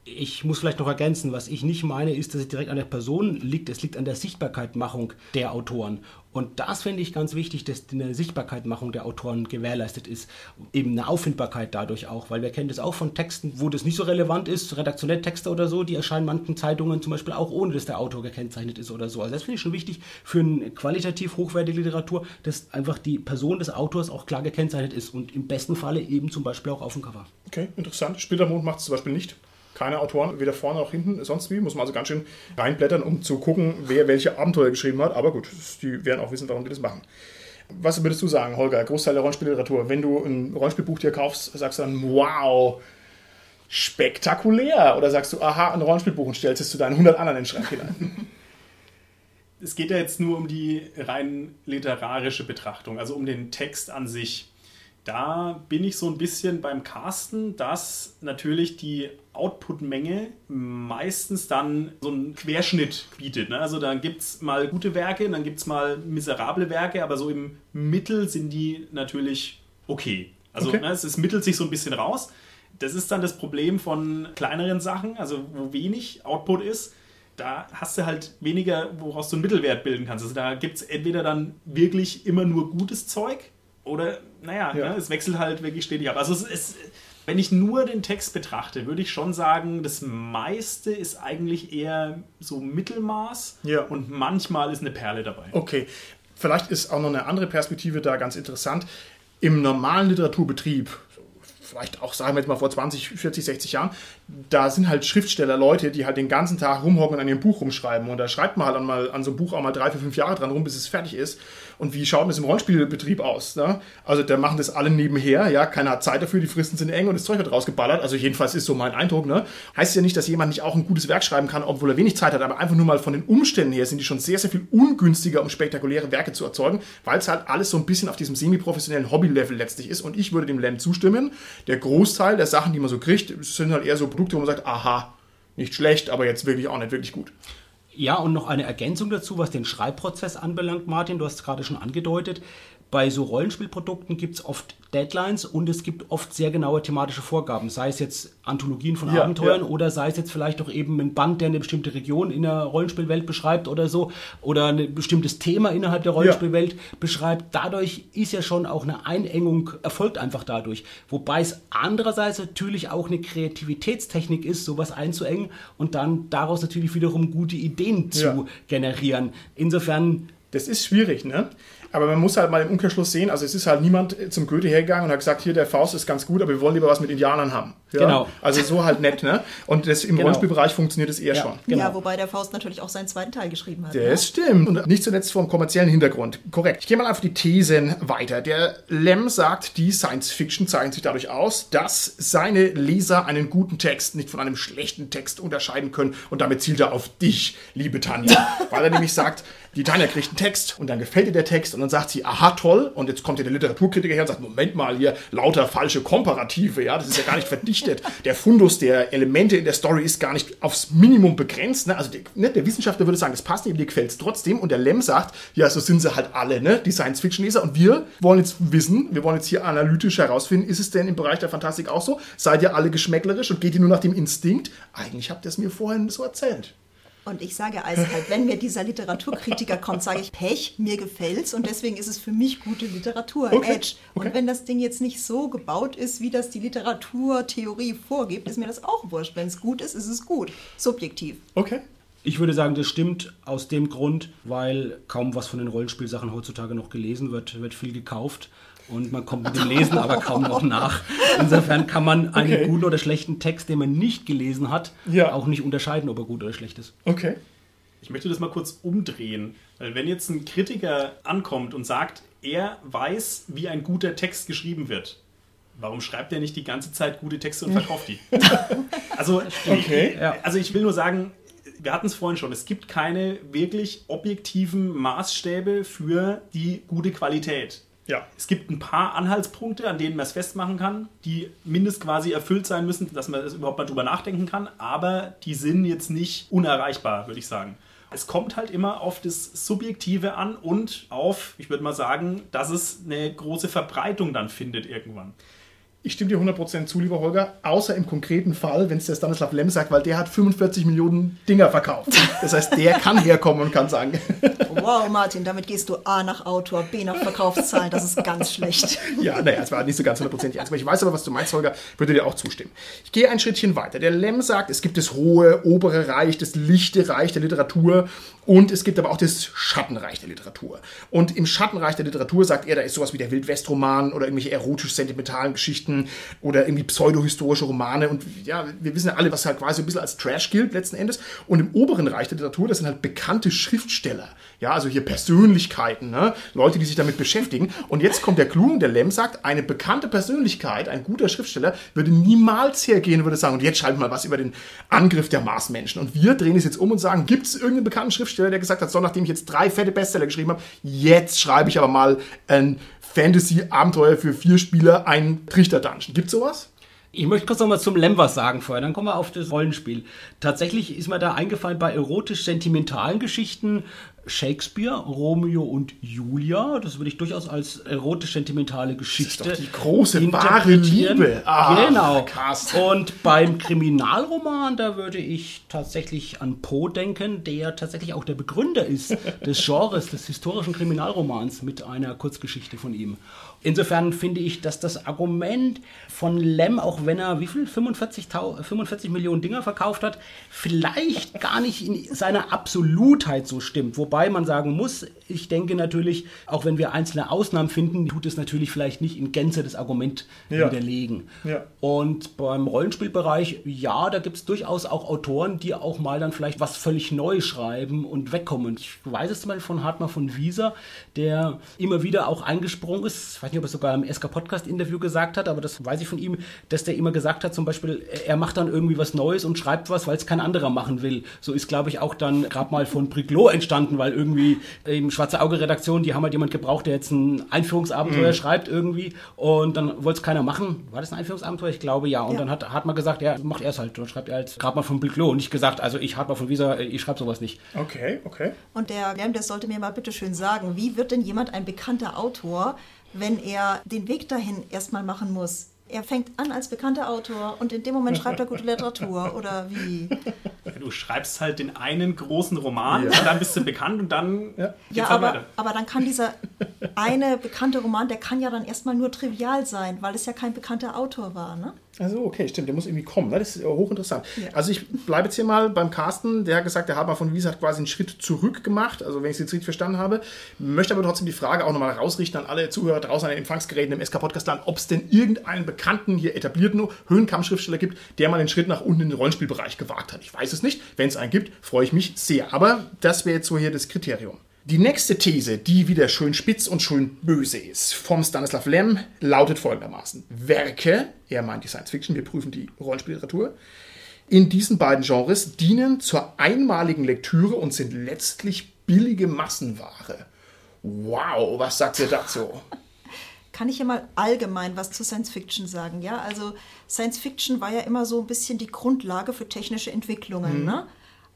ich muss vielleicht noch ergänzen, was ich nicht meine, ist, dass es direkt an der Person liegt. Es liegt an der Sichtbarkeitmachung der Autoren. Und das finde ich ganz wichtig, dass eine Sichtbarkeitmachung der Autoren gewährleistet ist. Eben eine Auffindbarkeit dadurch auch, weil wir kennen das auch von Texten, wo das nicht so relevant ist, redaktionelle Texte oder so, die erscheinen manchen Zeitungen zum Beispiel auch ohne, dass der Autor gekennzeichnet ist oder so. Also das finde ich schon wichtig für eine qualitativ hochwertige Literatur, dass einfach die Person des Autors auch klar gekennzeichnet ist und im besten Falle eben zum Beispiel auch auf dem Cover. Okay, interessant. Splittermond macht es zum Beispiel nicht keine Autoren, weder vorne noch hinten, sonst wie. Muss man also ganz schön reinblättern, um zu gucken, wer welche Abenteuer geschrieben hat. Aber gut, die werden auch wissen, warum die das machen. Was würdest du sagen, Holger, Großteil der Rollenspielliteratur? Wenn du ein Rollenspielbuch dir kaufst, sagst du dann, wow, spektakulär. Oder sagst du, aha, ein Rollenspielbuch und stellst es zu deinen 100 anderen in den Schrank hinein? Es geht ja jetzt nur um die rein literarische Betrachtung, also um den Text an sich da bin ich so ein bisschen beim Casten, dass natürlich die Output-Menge meistens dann so einen Querschnitt bietet. Ne? Also dann gibt es mal gute Werke, dann gibt es mal miserable Werke, aber so im Mittel sind die natürlich okay. Also okay. Ne, es, es mittelt sich so ein bisschen raus. Das ist dann das Problem von kleineren Sachen, also wo wenig Output ist da hast du halt weniger, woraus du einen Mittelwert bilden kannst. Also da gibt es entweder dann wirklich immer nur gutes Zeug oder, naja, ja. ne, es wechselt halt wirklich stetig ab. Also es ist, wenn ich nur den Text betrachte, würde ich schon sagen, das meiste ist eigentlich eher so Mittelmaß ja. und manchmal ist eine Perle dabei. Okay, vielleicht ist auch noch eine andere Perspektive da ganz interessant. Im normalen Literaturbetrieb, vielleicht auch, sagen wir jetzt mal vor 20, 40, 60 Jahren, da sind halt Schriftsteller Leute, die halt den ganzen Tag rumhocken und an ihrem Buch rumschreiben. Und da schreibt man halt mal an so einem Buch auch mal drei, vier, fünf Jahre dran rum, bis es fertig ist. Und wie schaut das im Rollenspielbetrieb aus? Ne? Also da machen das alle nebenher, ja, keiner hat Zeit dafür, die Fristen sind eng und das Zeug wird rausgeballert. Also jedenfalls ist so mein Eindruck. Ne? Heißt ja nicht, dass jemand nicht auch ein gutes Werk schreiben kann, obwohl er wenig Zeit hat, aber einfach nur mal von den Umständen her sind die schon sehr, sehr viel ungünstiger, um spektakuläre Werke zu erzeugen, weil es halt alles so ein bisschen auf diesem semi-professionellen Hobby-Level letztlich ist. Und ich würde dem Lem zustimmen. Der Großteil der Sachen, die man so kriegt, sind halt eher so Produkte, wo man sagt, aha, nicht schlecht, aber jetzt wirklich auch nicht wirklich gut. Ja, und noch eine Ergänzung dazu, was den Schreibprozess anbelangt, Martin, du hast es gerade schon angedeutet. Bei so Rollenspielprodukten gibt es oft Deadlines und es gibt oft sehr genaue thematische Vorgaben, sei es jetzt Anthologien von ja, Abenteuern ja. oder sei es jetzt vielleicht auch eben ein Band, der eine bestimmte Region in der Rollenspielwelt beschreibt oder so oder ein bestimmtes Thema innerhalb der Rollenspielwelt ja. beschreibt. Dadurch ist ja schon auch eine Einengung erfolgt einfach dadurch. Wobei es andererseits natürlich auch eine Kreativitätstechnik ist, sowas einzuengen und dann daraus natürlich wiederum gute Ideen zu generieren. Insofern das ist schwierig, ne? Aber man muss halt mal im Umkehrschluss sehen, also es ist halt niemand zum Goethe hergegangen und hat gesagt, hier der Faust ist ganz gut, aber wir wollen lieber was mit Indianern haben. Ja? Genau. Also so halt nett, ne? Und das, im genau. Rollenspielbereich funktioniert es eher ja, schon. Genau. Ja, wobei der Faust natürlich auch seinen zweiten Teil geschrieben hat. Das ja? stimmt. Und nicht zuletzt vom kommerziellen Hintergrund. Korrekt. Ich gehe mal auf die Thesen weiter. Der Lem sagt, die Science Fiction zeichnet sich dadurch aus, dass seine Leser einen guten Text nicht von einem schlechten Text unterscheiden können. Und damit zielt er auf dich, liebe Tanja. Weil er nämlich sagt, Die Tanja kriegt einen Text und dann gefällt ihr der Text und dann sagt sie, aha, toll. Und jetzt kommt ja der Literaturkritiker her und sagt, Moment mal, hier lauter falsche Komparative, ja, das ist ja gar nicht verdichtet. Der Fundus der Elemente in der Story ist gar nicht aufs Minimum begrenzt. Ne? Also der, ne, der Wissenschaftler würde sagen, das passt nicht, mir gefällt es trotzdem. Und der Lem sagt, ja, so sind sie halt alle, ne? die Science-Fiction-Leser. Und wir wollen jetzt wissen, wir wollen jetzt hier analytisch herausfinden, ist es denn im Bereich der Fantastik auch so? Seid ihr alle geschmäcklerisch und geht ihr nur nach dem Instinkt? Eigentlich habt ihr es mir vorhin so erzählt. Und ich sage also halt, wenn mir dieser Literaturkritiker kommt, sage ich Pech, mir gefällt's und deswegen ist es für mich gute Literatur. Okay, Edge. Und okay. wenn das Ding jetzt nicht so gebaut ist, wie das die Literaturtheorie vorgibt, ist mir das auch wurscht. Wenn es gut ist, ist es gut. Subjektiv. Okay. Ich würde sagen, das stimmt aus dem Grund, weil kaum was von den Rollenspielsachen heutzutage noch gelesen wird, wird viel gekauft und man kommt mit dem Lesen aber kaum noch nach. Insofern kann man einen Okay. guten oder schlechten Text, den man nicht gelesen hat, Ja. auch nicht unterscheiden, ob er gut oder schlecht ist. Okay. Ich möchte das mal kurz umdrehen. Weil wenn jetzt ein Kritiker ankommt und sagt, er weiß, wie ein guter Text geschrieben wird, warum schreibt er nicht die ganze Zeit gute Texte und verkauft die? also, Okay. Also ich will nur sagen, wir hatten es vorhin schon, es gibt keine wirklich objektiven Maßstäbe für die gute Qualität. Ja. Es gibt ein paar Anhaltspunkte, an denen man es festmachen kann, die mindest quasi erfüllt sein müssen, dass man das überhaupt mal drüber nachdenken kann, aber die sind jetzt nicht unerreichbar, würde ich sagen. Es kommt halt immer auf das Subjektive an und auf, ich würde mal sagen, dass es eine große Verbreitung dann findet irgendwann. Ich stimme dir 100% zu, lieber Holger, außer im konkreten Fall, wenn es der Stanislav Lem sagt, weil der hat 45 Millionen Dinger verkauft. Das heißt, der kann herkommen und kann sagen, Wow, Martin, damit gehst du A nach Autor, B nach Verkaufszahlen. Das ist ganz schlecht. ja, naja, es war nicht so ganz hundertprozentig ernst. Aber ich weiß aber, was du meinst, Holger, würde dir auch zustimmen. Ich gehe ein Schrittchen weiter. Der Lem sagt, es gibt das hohe, obere Reich, das lichte Reich der Literatur und es gibt aber auch das Schattenreich der Literatur. Und im Schattenreich der Literatur sagt er, da ist sowas wie der Wildwestroman oder irgendwelche erotisch-sentimentalen Geschichten oder irgendwie pseudohistorische Romane. Und ja, wir wissen ja alle, was halt quasi ein bisschen als Trash gilt letzten Endes. Und im oberen Reich der Literatur, das sind halt bekannte Schriftsteller. Ja, also hier Persönlichkeiten, ne? Leute, die sich damit beschäftigen. Und jetzt kommt der Clou und der Lem sagt, eine bekannte Persönlichkeit, ein guter Schriftsteller, würde niemals hergehen würde sagen, und jetzt schreibt mal was über den Angriff der Marsmenschen. Und wir drehen es jetzt um und sagen, gibt es irgendeinen bekannten Schriftsteller, der gesagt hat, so nachdem ich jetzt drei fette Bestseller geschrieben habe, jetzt schreibe ich aber mal ein Fantasy-Abenteuer für vier Spieler, ein Trichter-Dungeon. Gibt sowas? Ich möchte kurz noch mal zum Lem was sagen vorher, dann kommen wir auf das Rollenspiel. Tatsächlich ist mir da eingefallen bei erotisch-sentimentalen Geschichten Shakespeare, Romeo und Julia. Das würde ich durchaus als erotisch-sentimentale Geschichte. doch die große, wahre. Liebe. Ah, genau. Carsten. Und beim Kriminalroman, da würde ich tatsächlich an Poe denken, der tatsächlich auch der Begründer ist des Genres, des historischen Kriminalromans mit einer Kurzgeschichte von ihm. Insofern finde ich, dass das Argument von Lem, auch wenn er wie viel 45, 45 Millionen Dinger verkauft hat, vielleicht gar nicht in seiner Absolutheit so stimmt. Wobei man sagen muss, ich denke natürlich, auch wenn wir einzelne Ausnahmen finden, tut es natürlich vielleicht nicht in Gänze das Argument Ja. widerlegen. Ja. Und beim Rollenspielbereich, ja, da gibt es durchaus auch Autoren, die auch mal dann vielleicht was völlig neu schreiben und wegkommen. Ich weiß es zum Beispiel von Hartmann von Wieser, der immer wieder auch eingesprungen ist. Ich weiß nicht, ob er es sogar im SK-Podcast-Interview gesagt hat, aber das weiß ich von ihm, dass der immer gesagt hat, zum Beispiel, er macht dann irgendwie was Neues und schreibt was, weil es kein anderer machen will. So ist, glaube ich, auch dann gerade mal von Briclot entstanden, weil irgendwie im Schwarze Auge-Redaktion, die haben halt jemand gebraucht, der jetzt ein Einführungsabenteuer schreibt irgendwie und dann wollte es keiner machen. War das ein Einführungsabenteuer? Ich glaube ja. Und Ja. dann hat Hartmann gesagt, ja, macht er es halt. Dann schreibt er als Grabmann von Briclot und nicht gesagt, also ich Hartmann von Wieser, äh, ich schreibe sowas nicht. Okay, okay. Und der Lärm, der sollte mir mal bitte schön sagen, wie wird denn jemand ein bekannter Autor, wenn er den Weg dahin erstmal machen muss? Er fängt an als bekannter Autor und in dem Moment schreibt er gute Literatur oder wie? Du schreibst halt den einen großen Roman Ja. und dann bist du bekannt und dann Ja. Ja, halt aber, weiter. aber dann kann dieser eine bekannte Roman, der kann ja dann erstmal nur trivial sein, weil es ja kein bekannter Autor war, ne? Also okay, stimmt, der muss irgendwie kommen. Ne? Das ist hochinteressant. Ja. Also ich bleibe jetzt hier mal beim Carsten. Der hat gesagt, der Hartmann von Wies hat quasi einen Schritt zurück gemacht, also wenn ich es jetzt richtig verstanden habe. Möchte aber trotzdem die Frage auch nochmal rausrichten an alle Zuhörer draußen an den Empfangsgeräten im SK-Podcast-Land, ob es denn irgendeinen bekannten, hier etablierten Höhenkampfschriftsteller gibt, der mal den Schritt nach unten in den Rollenspielbereich gewagt hat. Ich weiß es nicht. Wenn es einen gibt, freue ich mich sehr. Aber das wäre jetzt so hier das Kriterium. Die nächste These, die wieder schön spitz und schön böse ist, vom Stanislav Lem, lautet folgendermaßen. Werke, er meint die Science Fiction, wir prüfen die Rollenspielliteratur, in diesen beiden Genres dienen zur einmaligen Lektüre und sind letztlich billige Massenware. Wow, was sagt ihr dazu? kann ich ja mal allgemein was zu Science Fiction sagen. Ja, also Science Fiction war ja immer so ein bisschen die Grundlage für technische Entwicklungen. Mhm. Ne?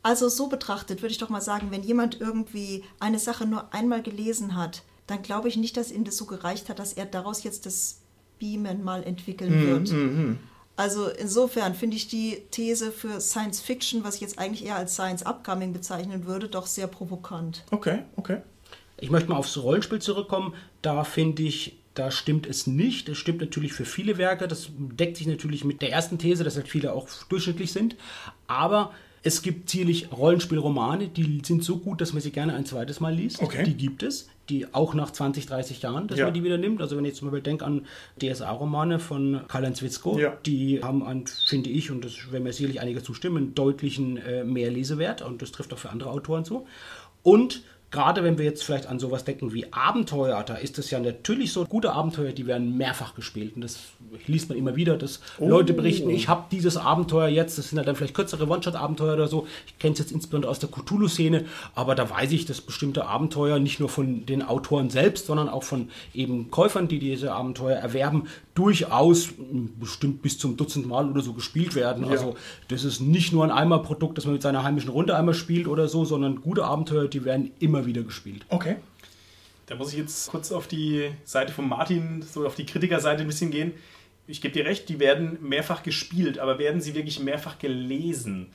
Also so betrachtet würde ich doch mal sagen, wenn jemand irgendwie eine Sache nur einmal gelesen hat, dann glaube ich nicht, dass ihm das so gereicht hat, dass er daraus jetzt das Beamen mal entwickeln mhm, wird. Mhm. Also insofern finde ich die These für Science Fiction, was ich jetzt eigentlich eher als Science Upcoming bezeichnen würde, doch sehr provokant. Okay, okay. Ich möchte mal aufs Rollenspiel zurückkommen. Da finde ich da stimmt es nicht. Es stimmt natürlich für viele Werke. Das deckt sich natürlich mit der ersten These, dass halt viele auch durchschnittlich sind. Aber es gibt ziemlich Rollenspielromane, die sind so gut, dass man sie gerne ein zweites Mal liest. Okay. Die gibt es, die auch nach 20, 30 Jahren, dass ja. man die wieder nimmt. Also wenn ich zum Beispiel denke an DSA-Romane von Karl-Heinz Witzko, ja. die haben, an, finde ich, und das werden mir sicherlich einige zustimmen, einen deutlichen äh, Mehrlesewert und das trifft auch für andere Autoren zu. Und gerade wenn wir jetzt vielleicht an sowas denken wie Abenteuer, da ist es ja natürlich so, gute Abenteuer, die werden mehrfach gespielt. Und das liest man immer wieder, dass oh. Leute berichten, ich habe dieses Abenteuer jetzt, das sind ja dann vielleicht kürzere One-Shot-Abenteuer oder so. Ich kenne es jetzt insbesondere aus der Cthulhu-Szene, aber da weiß ich, dass bestimmte Abenteuer nicht nur von den Autoren selbst, sondern auch von eben Käufern, die diese Abenteuer erwerben, durchaus bestimmt bis zum Dutzend Mal oder so gespielt werden. Ja. Also das ist nicht nur ein Eimer-Produkt, das man mit seiner heimischen Runde einmal spielt oder so, sondern gute Abenteuer, die werden immer wieder gespielt. Okay. Da muss ich jetzt kurz auf die Seite von Martin, so auf die Kritikerseite ein bisschen gehen. Ich gebe dir recht, die werden mehrfach gespielt, aber werden sie wirklich mehrfach gelesen?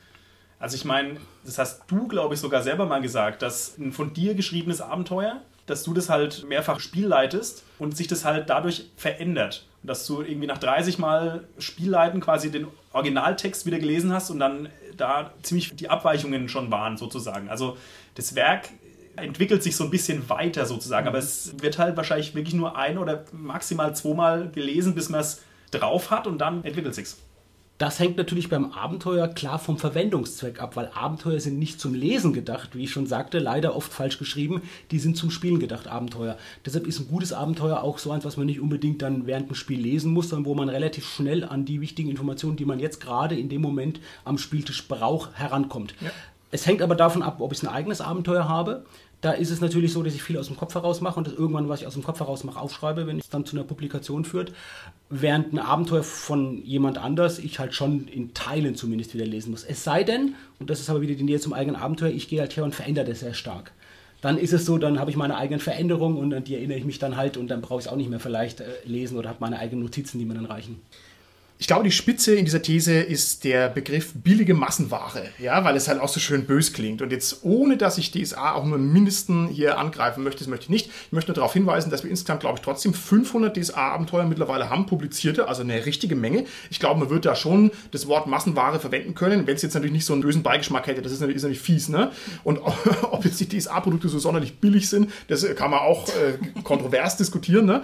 Also ich meine, das hast du, glaube ich, sogar selber mal gesagt, dass ein von dir geschriebenes Abenteuer, dass du das halt mehrfach spielleitest und sich das halt dadurch verändert. Dass du irgendwie nach 30 Mal Spielleiten quasi den Originaltext wieder gelesen hast und dann da ziemlich die Abweichungen schon waren, sozusagen. Also das Werk entwickelt sich so ein bisschen weiter sozusagen, aber es wird halt wahrscheinlich wirklich nur ein oder maximal zweimal gelesen, bis man es drauf hat und dann entwickelt sich's. Das hängt natürlich beim Abenteuer klar vom Verwendungszweck ab, weil Abenteuer sind nicht zum Lesen gedacht, wie ich schon sagte, leider oft falsch geschrieben, die sind zum Spielen gedacht, Abenteuer. Deshalb ist ein gutes Abenteuer auch so eins, was man nicht unbedingt dann während dem Spiel lesen muss, sondern wo man relativ schnell an die wichtigen Informationen, die man jetzt gerade in dem Moment am Spieltisch braucht, herankommt. Ja. Es hängt aber davon ab, ob ich ein eigenes Abenteuer habe. Da ist es natürlich so, dass ich viel aus dem Kopf heraus mache und das irgendwann, was ich aus dem Kopf heraus mache, aufschreibe, wenn es dann zu einer Publikation führt. Während ein Abenteuer von jemand anders ich halt schon in Teilen zumindest wieder lesen muss. Es sei denn, und das ist aber wieder die Nähe zum eigenen Abenteuer, ich gehe halt her und verändere das sehr stark. Dann ist es so, dann habe ich meine eigenen Veränderungen und an die erinnere ich mich dann halt und dann brauche ich es auch nicht mehr vielleicht äh, lesen oder habe meine eigenen Notizen, die mir dann reichen. Ich glaube, die Spitze in dieser These ist der Begriff billige Massenware, ja, weil es halt auch so schön bös klingt. Und jetzt, ohne dass ich DSA auch nur im Mindesten hier angreifen möchte, das möchte ich nicht. Ich möchte nur darauf hinweisen, dass wir insgesamt, glaube ich, trotzdem 500 DSA-Abenteuer mittlerweile haben, publizierte, also eine richtige Menge. Ich glaube, man wird da schon das Wort Massenware verwenden können, wenn es jetzt natürlich nicht so einen bösen Beigeschmack hätte. Das ist natürlich, ist natürlich fies, ne? Und ob jetzt die DSA-Produkte so sonderlich billig sind, das kann man auch äh, kontrovers diskutieren, ne?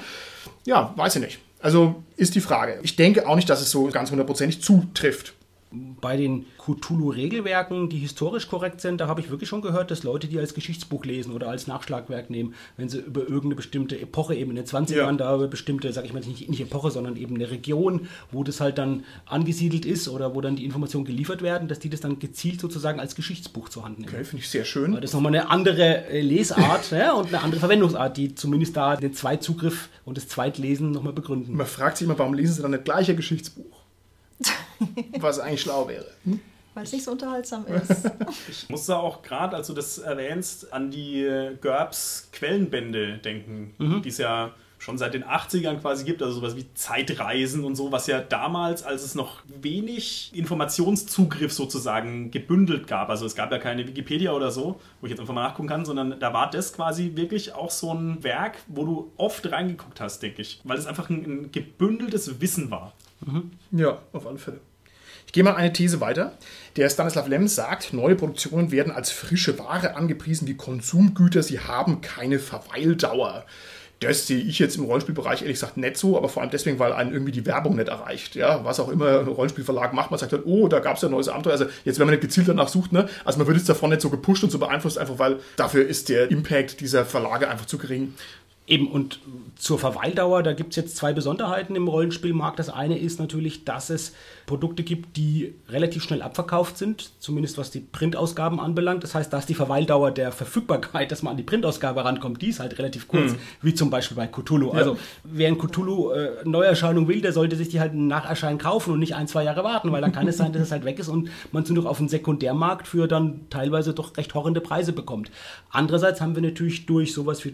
Ja, weiß ich nicht. Also ist die Frage. Ich denke auch nicht, dass es so ganz hundertprozentig zutrifft. Bei den Cthulhu-Regelwerken, die historisch korrekt sind, da habe ich wirklich schon gehört, dass Leute die als Geschichtsbuch lesen oder als Nachschlagwerk nehmen, wenn sie über irgendeine bestimmte Epoche, eben in den 20ern, ja. da über bestimmte, sage ich mal nicht, nicht Epoche, sondern eben eine Region, wo das halt dann angesiedelt ist oder wo dann die Informationen geliefert werden, dass die das dann gezielt sozusagen als Geschichtsbuch zur Hand nehmen. Okay, finde ich sehr schön. Das ist nochmal eine andere äh, Lesart ja, und eine andere Verwendungsart, die zumindest da den Zweitzugriff und das Zweitlesen nochmal begründen. Man fragt sich immer, warum lesen sie dann nicht gleiche Geschichtsbuch? Was eigentlich schlau wäre. Hm? Weil es nicht so unterhaltsam ist. ich musste auch gerade, als du das erwähnst, an die GURPS Quellenbände denken, mhm. die es ja schon seit den 80ern quasi gibt, also sowas wie Zeitreisen und so, was ja damals, als es noch wenig Informationszugriff sozusagen gebündelt gab, also es gab ja keine Wikipedia oder so, wo ich jetzt einfach mal nachgucken kann, sondern da war das quasi wirklich auch so ein Werk, wo du oft reingeguckt hast, denke ich, weil es einfach ein, ein gebündeltes Wissen war. Mhm. Ja, auf alle Fälle. Ich gehe mal eine These weiter. Der Stanislav Lem sagt, neue Produktionen werden als frische Ware angepriesen wie Konsumgüter, sie haben keine Verweildauer. Das sehe ich jetzt im Rollenspielbereich ehrlich gesagt nicht so, aber vor allem deswegen, weil einen irgendwie die Werbung nicht erreicht. Ja, was auch immer ein Rollenspielverlag macht, man sagt dann, oh, da gab es ja ein neues Abenteuer. Also jetzt, wenn man nicht gezielt danach sucht, ne, also man wird jetzt davon nicht so gepusht und so beeinflusst, einfach weil dafür ist der Impact dieser Verlage einfach zu gering. Eben, und zur Verweildauer, da gibt es jetzt zwei Besonderheiten im Rollenspielmarkt. Das eine ist natürlich, dass es Produkte gibt, die relativ schnell abverkauft sind, zumindest was die Printausgaben anbelangt. Das heißt, da ist die Verweildauer der Verfügbarkeit, dass man an die Printausgabe rankommt, die ist halt relativ kurz, mhm. wie zum Beispiel bei Cthulhu. Ja. Also wer ein Cthulhu äh, Neuerscheinung will, der sollte sich die halt nach Erscheinen kaufen und nicht ein, zwei Jahre warten, weil dann kann es sein, dass es halt weg ist und man es nur noch auf dem Sekundärmarkt für dann teilweise doch recht horrende Preise bekommt. Andererseits haben wir natürlich durch sowas wie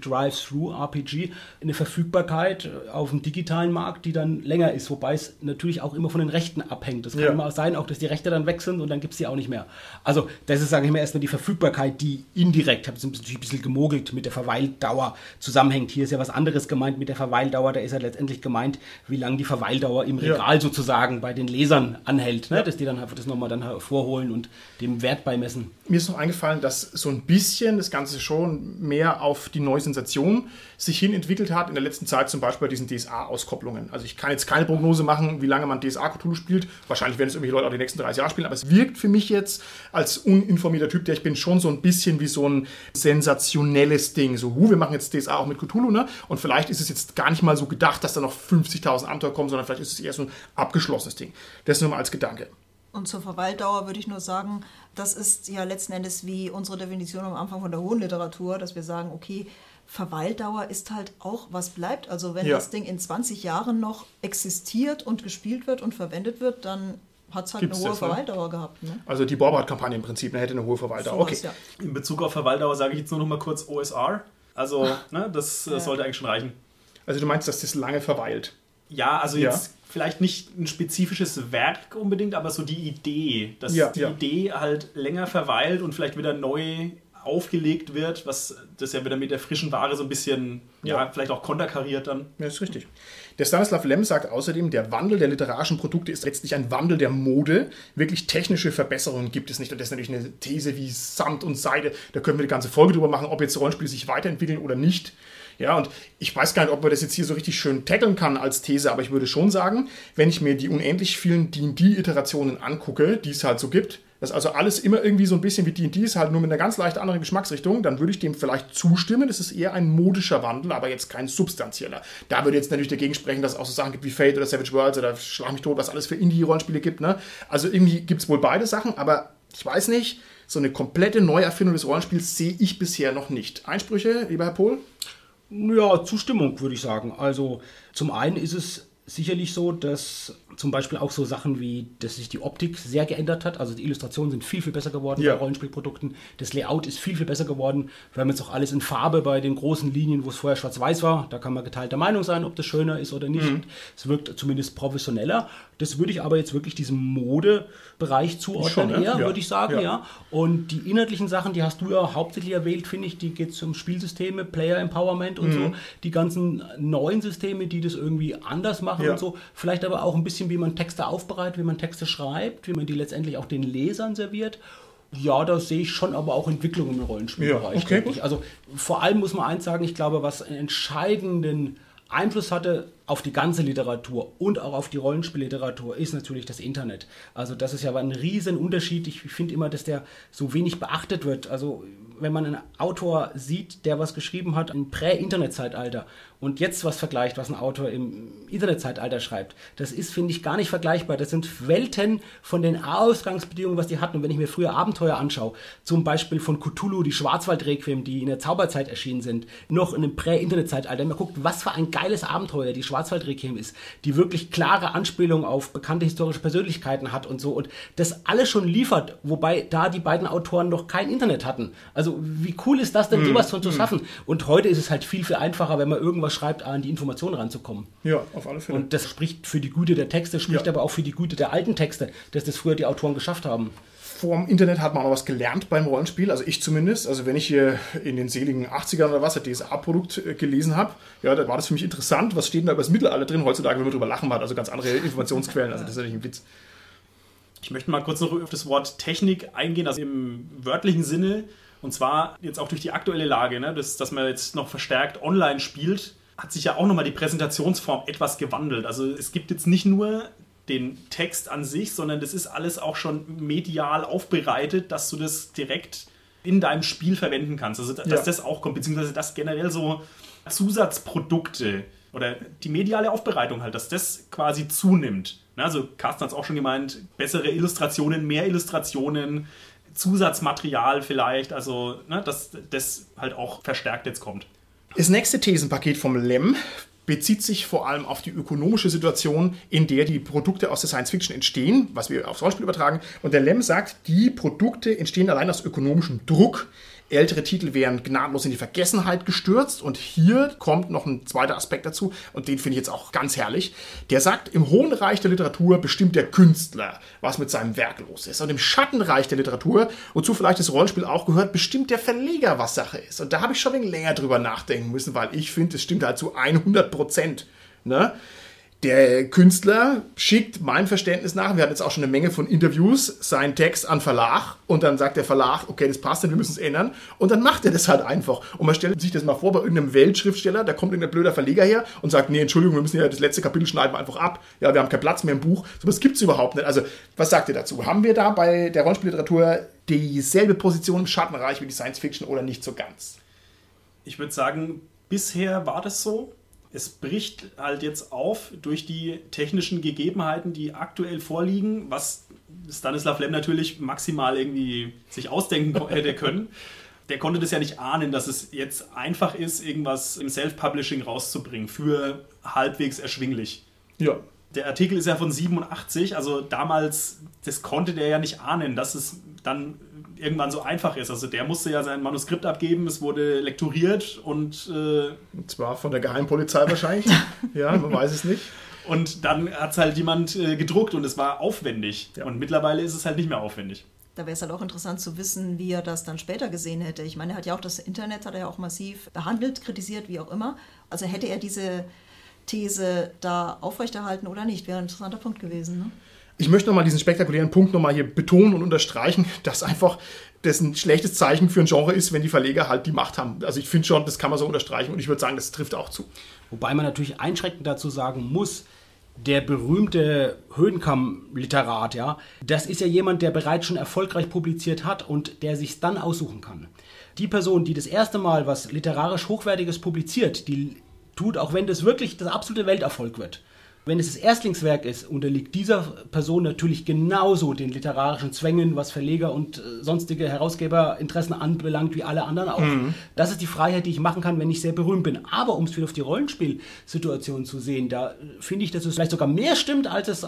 Drive-Thru-RPG eine Verfügbarkeit äh, auf dem digitalen Markt, die dann länger ist, wobei es natürlich auch immer von den Rechten ab abhängt. Es kann ja. immer sein, auch dass die Rechte dann sind und dann gibt es die auch nicht mehr. Also das ist, sage ich mal, erstmal die Verfügbarkeit, die indirekt, ich habe es natürlich ein bisschen gemogelt, mit der Verweildauer zusammenhängt. Hier ist ja was anderes gemeint mit der Verweildauer. Da ist ja letztendlich gemeint, wie lange die Verweildauer im Regal ja. sozusagen bei den Lesern anhält. Ne? Dass die dann einfach das nochmal dann hervorholen und dem Wert beimessen. Mir ist noch eingefallen, dass so ein bisschen das Ganze schon mehr auf die neue Sensation sich hin entwickelt hat. In der letzten Zeit zum Beispiel bei diesen DSA-Auskopplungen. Also ich kann jetzt keine Prognose machen, wie lange man DSA-Cthulhu spielt. Wahrscheinlich werden es irgendwelche Leute auch die nächsten 30 Jahre spielen, aber es wirkt für mich jetzt als uninformierter Typ, der ich bin, schon so ein bisschen wie so ein sensationelles Ding. So, hu, wir machen jetzt DSA auch mit Cthulhu, ne? Und vielleicht ist es jetzt gar nicht mal so gedacht, dass da noch 50.000 Abenteuer kommen, sondern vielleicht ist es eher so ein abgeschlossenes Ding. Das nur mal als Gedanke. Und zur Verweildauer würde ich nur sagen, das ist ja letzten Endes wie unsere Definition am Anfang von der hohen Literatur, dass wir sagen, okay, Verweildauer ist halt auch, was bleibt. Also wenn ja. das Ding in 20 Jahren noch existiert und gespielt wird und verwendet wird, dann hat es halt Gibt's eine hohe das, ne? Verweildauer ne? gehabt. Ne? Also die Borbart-Kampagne im Prinzip ne, hätte eine hohe Verweildauer. So okay. Was, ja. In Bezug auf Verweildauer sage ich jetzt nur noch mal kurz OSR. Also ne, das, das sollte eigentlich schon reichen. Also du meinst, dass das lange verweilt? Ja, also jetzt vielleicht nicht ein spezifisches Werk unbedingt, aber so die Idee, dass die Idee halt länger verweilt und vielleicht wieder neu aufgelegt wird, was das ja wieder mit der frischen Ware so ein bisschen, ja, ja vielleicht auch konterkariert dann. Ja, ist richtig. Der Stanislav Lem sagt außerdem, der Wandel der literarischen Produkte ist letztlich ein Wandel der Mode. Wirklich technische Verbesserungen gibt es nicht. Und das ist natürlich eine These wie Samt und Seide. Da können wir eine ganze Folge drüber machen, ob jetzt Rollenspiele sich weiterentwickeln oder nicht. Ja, und ich weiß gar nicht, ob man das jetzt hier so richtig schön tackeln kann als These, aber ich würde schon sagen, wenn ich mir die unendlich vielen D&D-Iterationen angucke, die es halt so gibt, dass also alles immer irgendwie so ein bisschen wie D&D ist, halt nur mit einer ganz leicht anderen Geschmacksrichtung, dann würde ich dem vielleicht zustimmen. Das ist eher ein modischer Wandel, aber jetzt kein substanzieller. Da würde jetzt natürlich dagegen sprechen, dass es auch so Sachen gibt wie Fate oder Savage Worlds oder Schlag mich tot, was alles für Indie-Rollenspiele gibt. Ne? Also irgendwie gibt es wohl beide Sachen, aber ich weiß nicht, so eine komplette Neuerfindung des Rollenspiels sehe ich bisher noch nicht. Einsprüche, lieber Herr Pohl? Ja, Zustimmung würde ich sagen. Also zum einen ist es sicherlich so, dass zum Beispiel auch so Sachen wie, dass sich die Optik sehr geändert hat. Also die Illustrationen sind viel, viel besser geworden ja. bei Rollenspielprodukten. Das Layout ist viel, viel besser geworden. Wir haben jetzt auch alles in Farbe bei den großen Linien, wo es vorher schwarz-weiß war. Da kann man geteilter Meinung sein, ob das schöner ist oder nicht. Mhm. Es wirkt zumindest professioneller. Das würde ich aber jetzt wirklich diesem Modebereich zuordnen, Schon, ne? eher, ja. würde ich sagen, ja. ja. Und die inhaltlichen Sachen, die hast du ja hauptsächlich erwähnt, finde ich, die geht um Spielsysteme, Player Empowerment und mhm. so. Die ganzen neuen Systeme, die das irgendwie anders machen und so. Vielleicht aber auch ein bisschen wie man Texte aufbereitet, wie man Texte schreibt, wie man die letztendlich auch den Lesern serviert. Ja, da sehe ich schon aber auch Entwicklungen im Rollenspielbereich. Ja, okay, also vor allem muss man eins sagen, ich glaube, was einen entscheidenden Einfluss hatte auf die ganze Literatur und auch auf die Rollenspielliteratur ist natürlich das Internet. Also das ist ja ein riesen Unterschied. Ich finde immer, dass der so wenig beachtet wird. Also wenn man einen Autor sieht, der was geschrieben hat im Prä-Internet-Zeitalter und jetzt was vergleicht, was ein Autor im Internetzeitalter schreibt, das ist, finde ich, gar nicht vergleichbar. Das sind Welten von den Ausgangsbedingungen, was die hatten. Und wenn ich mir früher Abenteuer anschaue, zum Beispiel von Cthulhu, die Schwarzwaldrequiem, die in der Zauberzeit erschienen sind, noch in einem Prä-Internet-Zeitalter, man guckt, was für ein geiles Abenteuer die Schwarzwaldrequiem ist, die wirklich klare Anspielungen auf bekannte historische Persönlichkeiten hat und so. Und das alles schon liefert, wobei da die beiden Autoren noch kein Internet hatten. Also wie cool ist das denn, mm, sowas schon zu mm. schaffen? Und heute ist es halt viel, viel einfacher, wenn man irgendwas schreibt, an die Informationen ranzukommen. Ja, auf alle Fälle. Und das spricht für die Güte der Texte, spricht ja. aber auch für die Güte der alten Texte, dass das früher die Autoren geschafft haben. Vor dem Internet hat man auch noch was gelernt beim Rollenspiel, also ich zumindest. Also wenn ich hier in den seligen 80ern oder was, das DSA-Produkt äh, gelesen habe, ja, da war das für mich interessant. Was steht denn da über das Mittelalter drin? Heutzutage, wenn man drüber lachen hat, also ganz andere Informationsquellen. Also das ist natürlich ein Witz. Ich möchte mal kurz noch auf das Wort Technik eingehen, also im wörtlichen Sinne. Und zwar jetzt auch durch die aktuelle Lage, ne, dass, dass man jetzt noch verstärkt online spielt hat sich ja auch nochmal die Präsentationsform etwas gewandelt. Also es gibt jetzt nicht nur den Text an sich, sondern das ist alles auch schon medial aufbereitet, dass du das direkt in deinem Spiel verwenden kannst. Also dass ja. das auch kommt, beziehungsweise dass generell so Zusatzprodukte oder die mediale Aufbereitung halt, dass das quasi zunimmt. Also Carsten hat es auch schon gemeint, bessere Illustrationen, mehr Illustrationen, Zusatzmaterial vielleicht, also ne, dass das halt auch verstärkt jetzt kommt. Das nächste Thesenpaket vom LEM bezieht sich vor allem auf die ökonomische Situation, in der die Produkte aus der Science Fiction entstehen, was wir aufs Rollenspiel übertragen. Und der Lem sagt, die Produkte entstehen allein aus ökonomischem Druck, Ältere Titel wären gnadenlos in die Vergessenheit gestürzt. Und hier kommt noch ein zweiter Aspekt dazu, und den finde ich jetzt auch ganz herrlich. Der sagt, im hohen Reich der Literatur bestimmt der Künstler, was mit seinem Werk los ist. Und im Schattenreich der Literatur, wozu vielleicht das Rollenspiel auch gehört, bestimmt der Verleger, was Sache ist. Und da habe ich schon ein länger drüber nachdenken müssen, weil ich finde, es stimmt halt zu 100 Prozent. Ne? Der Künstler schickt meinem Verständnis nach, wir hatten jetzt auch schon eine Menge von Interviews, seinen Text an Verlag und dann sagt der Verlag, okay, das passt nicht, wir müssen es ändern. Und dann macht er das halt einfach. Und man stellt sich das mal vor bei irgendeinem Weltschriftsteller, da kommt irgendein blöder Verleger her und sagt, nee, Entschuldigung, wir müssen ja das letzte Kapitel schneiden wir einfach ab. Ja, wir haben keinen Platz mehr im Buch. So was gibt es überhaupt nicht. Also, was sagt ihr dazu? Haben wir da bei der Rollenspielliteratur dieselbe Position im Schattenreich wie die Science Fiction oder nicht so ganz? Ich würde sagen, bisher war das so es bricht halt jetzt auf durch die technischen Gegebenheiten, die aktuell vorliegen, was Stanislav Lem natürlich maximal irgendwie sich ausdenken hätte können. Der konnte das ja nicht ahnen, dass es jetzt einfach ist, irgendwas im Self-Publishing rauszubringen für halbwegs erschwinglich. Ja. Der Artikel ist ja von 87, also damals, das konnte der ja nicht ahnen, dass es dann irgendwann so einfach ist. Also der musste ja sein Manuskript abgeben, es wurde lektoriert und... Äh, und zwar von der Geheimpolizei wahrscheinlich. ja, man weiß es nicht. Und dann hat es halt jemand äh, gedruckt und es war aufwendig. Ja. Und mittlerweile ist es halt nicht mehr aufwendig. Da wäre es halt auch interessant zu wissen, wie er das dann später gesehen hätte. Ich meine, er hat ja auch das Internet, hat er ja auch massiv behandelt, kritisiert, wie auch immer. Also hätte er diese These da aufrechterhalten oder nicht, wäre ein interessanter Punkt gewesen. Ne? Ich möchte nochmal diesen spektakulären Punkt nochmal hier betonen und unterstreichen, dass einfach das ein schlechtes Zeichen für ein Genre ist, wenn die Verleger halt die Macht haben. Also ich finde schon, das kann man so unterstreichen und ich würde sagen, das trifft auch zu. Wobei man natürlich einschränkend dazu sagen muss, der berühmte Höhenkamm-Literat, ja, das ist ja jemand, der bereits schon erfolgreich publiziert hat und der sich dann aussuchen kann. Die Person, die das erste Mal was literarisch Hochwertiges publiziert, die tut, auch wenn das wirklich das absolute Welterfolg wird, wenn es das Erstlingswerk ist, unterliegt dieser Person natürlich genauso den literarischen Zwängen, was Verleger und äh, sonstige Herausgeberinteressen anbelangt, wie alle anderen auch. Mhm. Das ist die Freiheit, die ich machen kann, wenn ich sehr berühmt bin. Aber um es wieder auf die Rollenspielsituation zu sehen, da äh, finde ich, dass es vielleicht sogar mehr stimmt, als es, äh,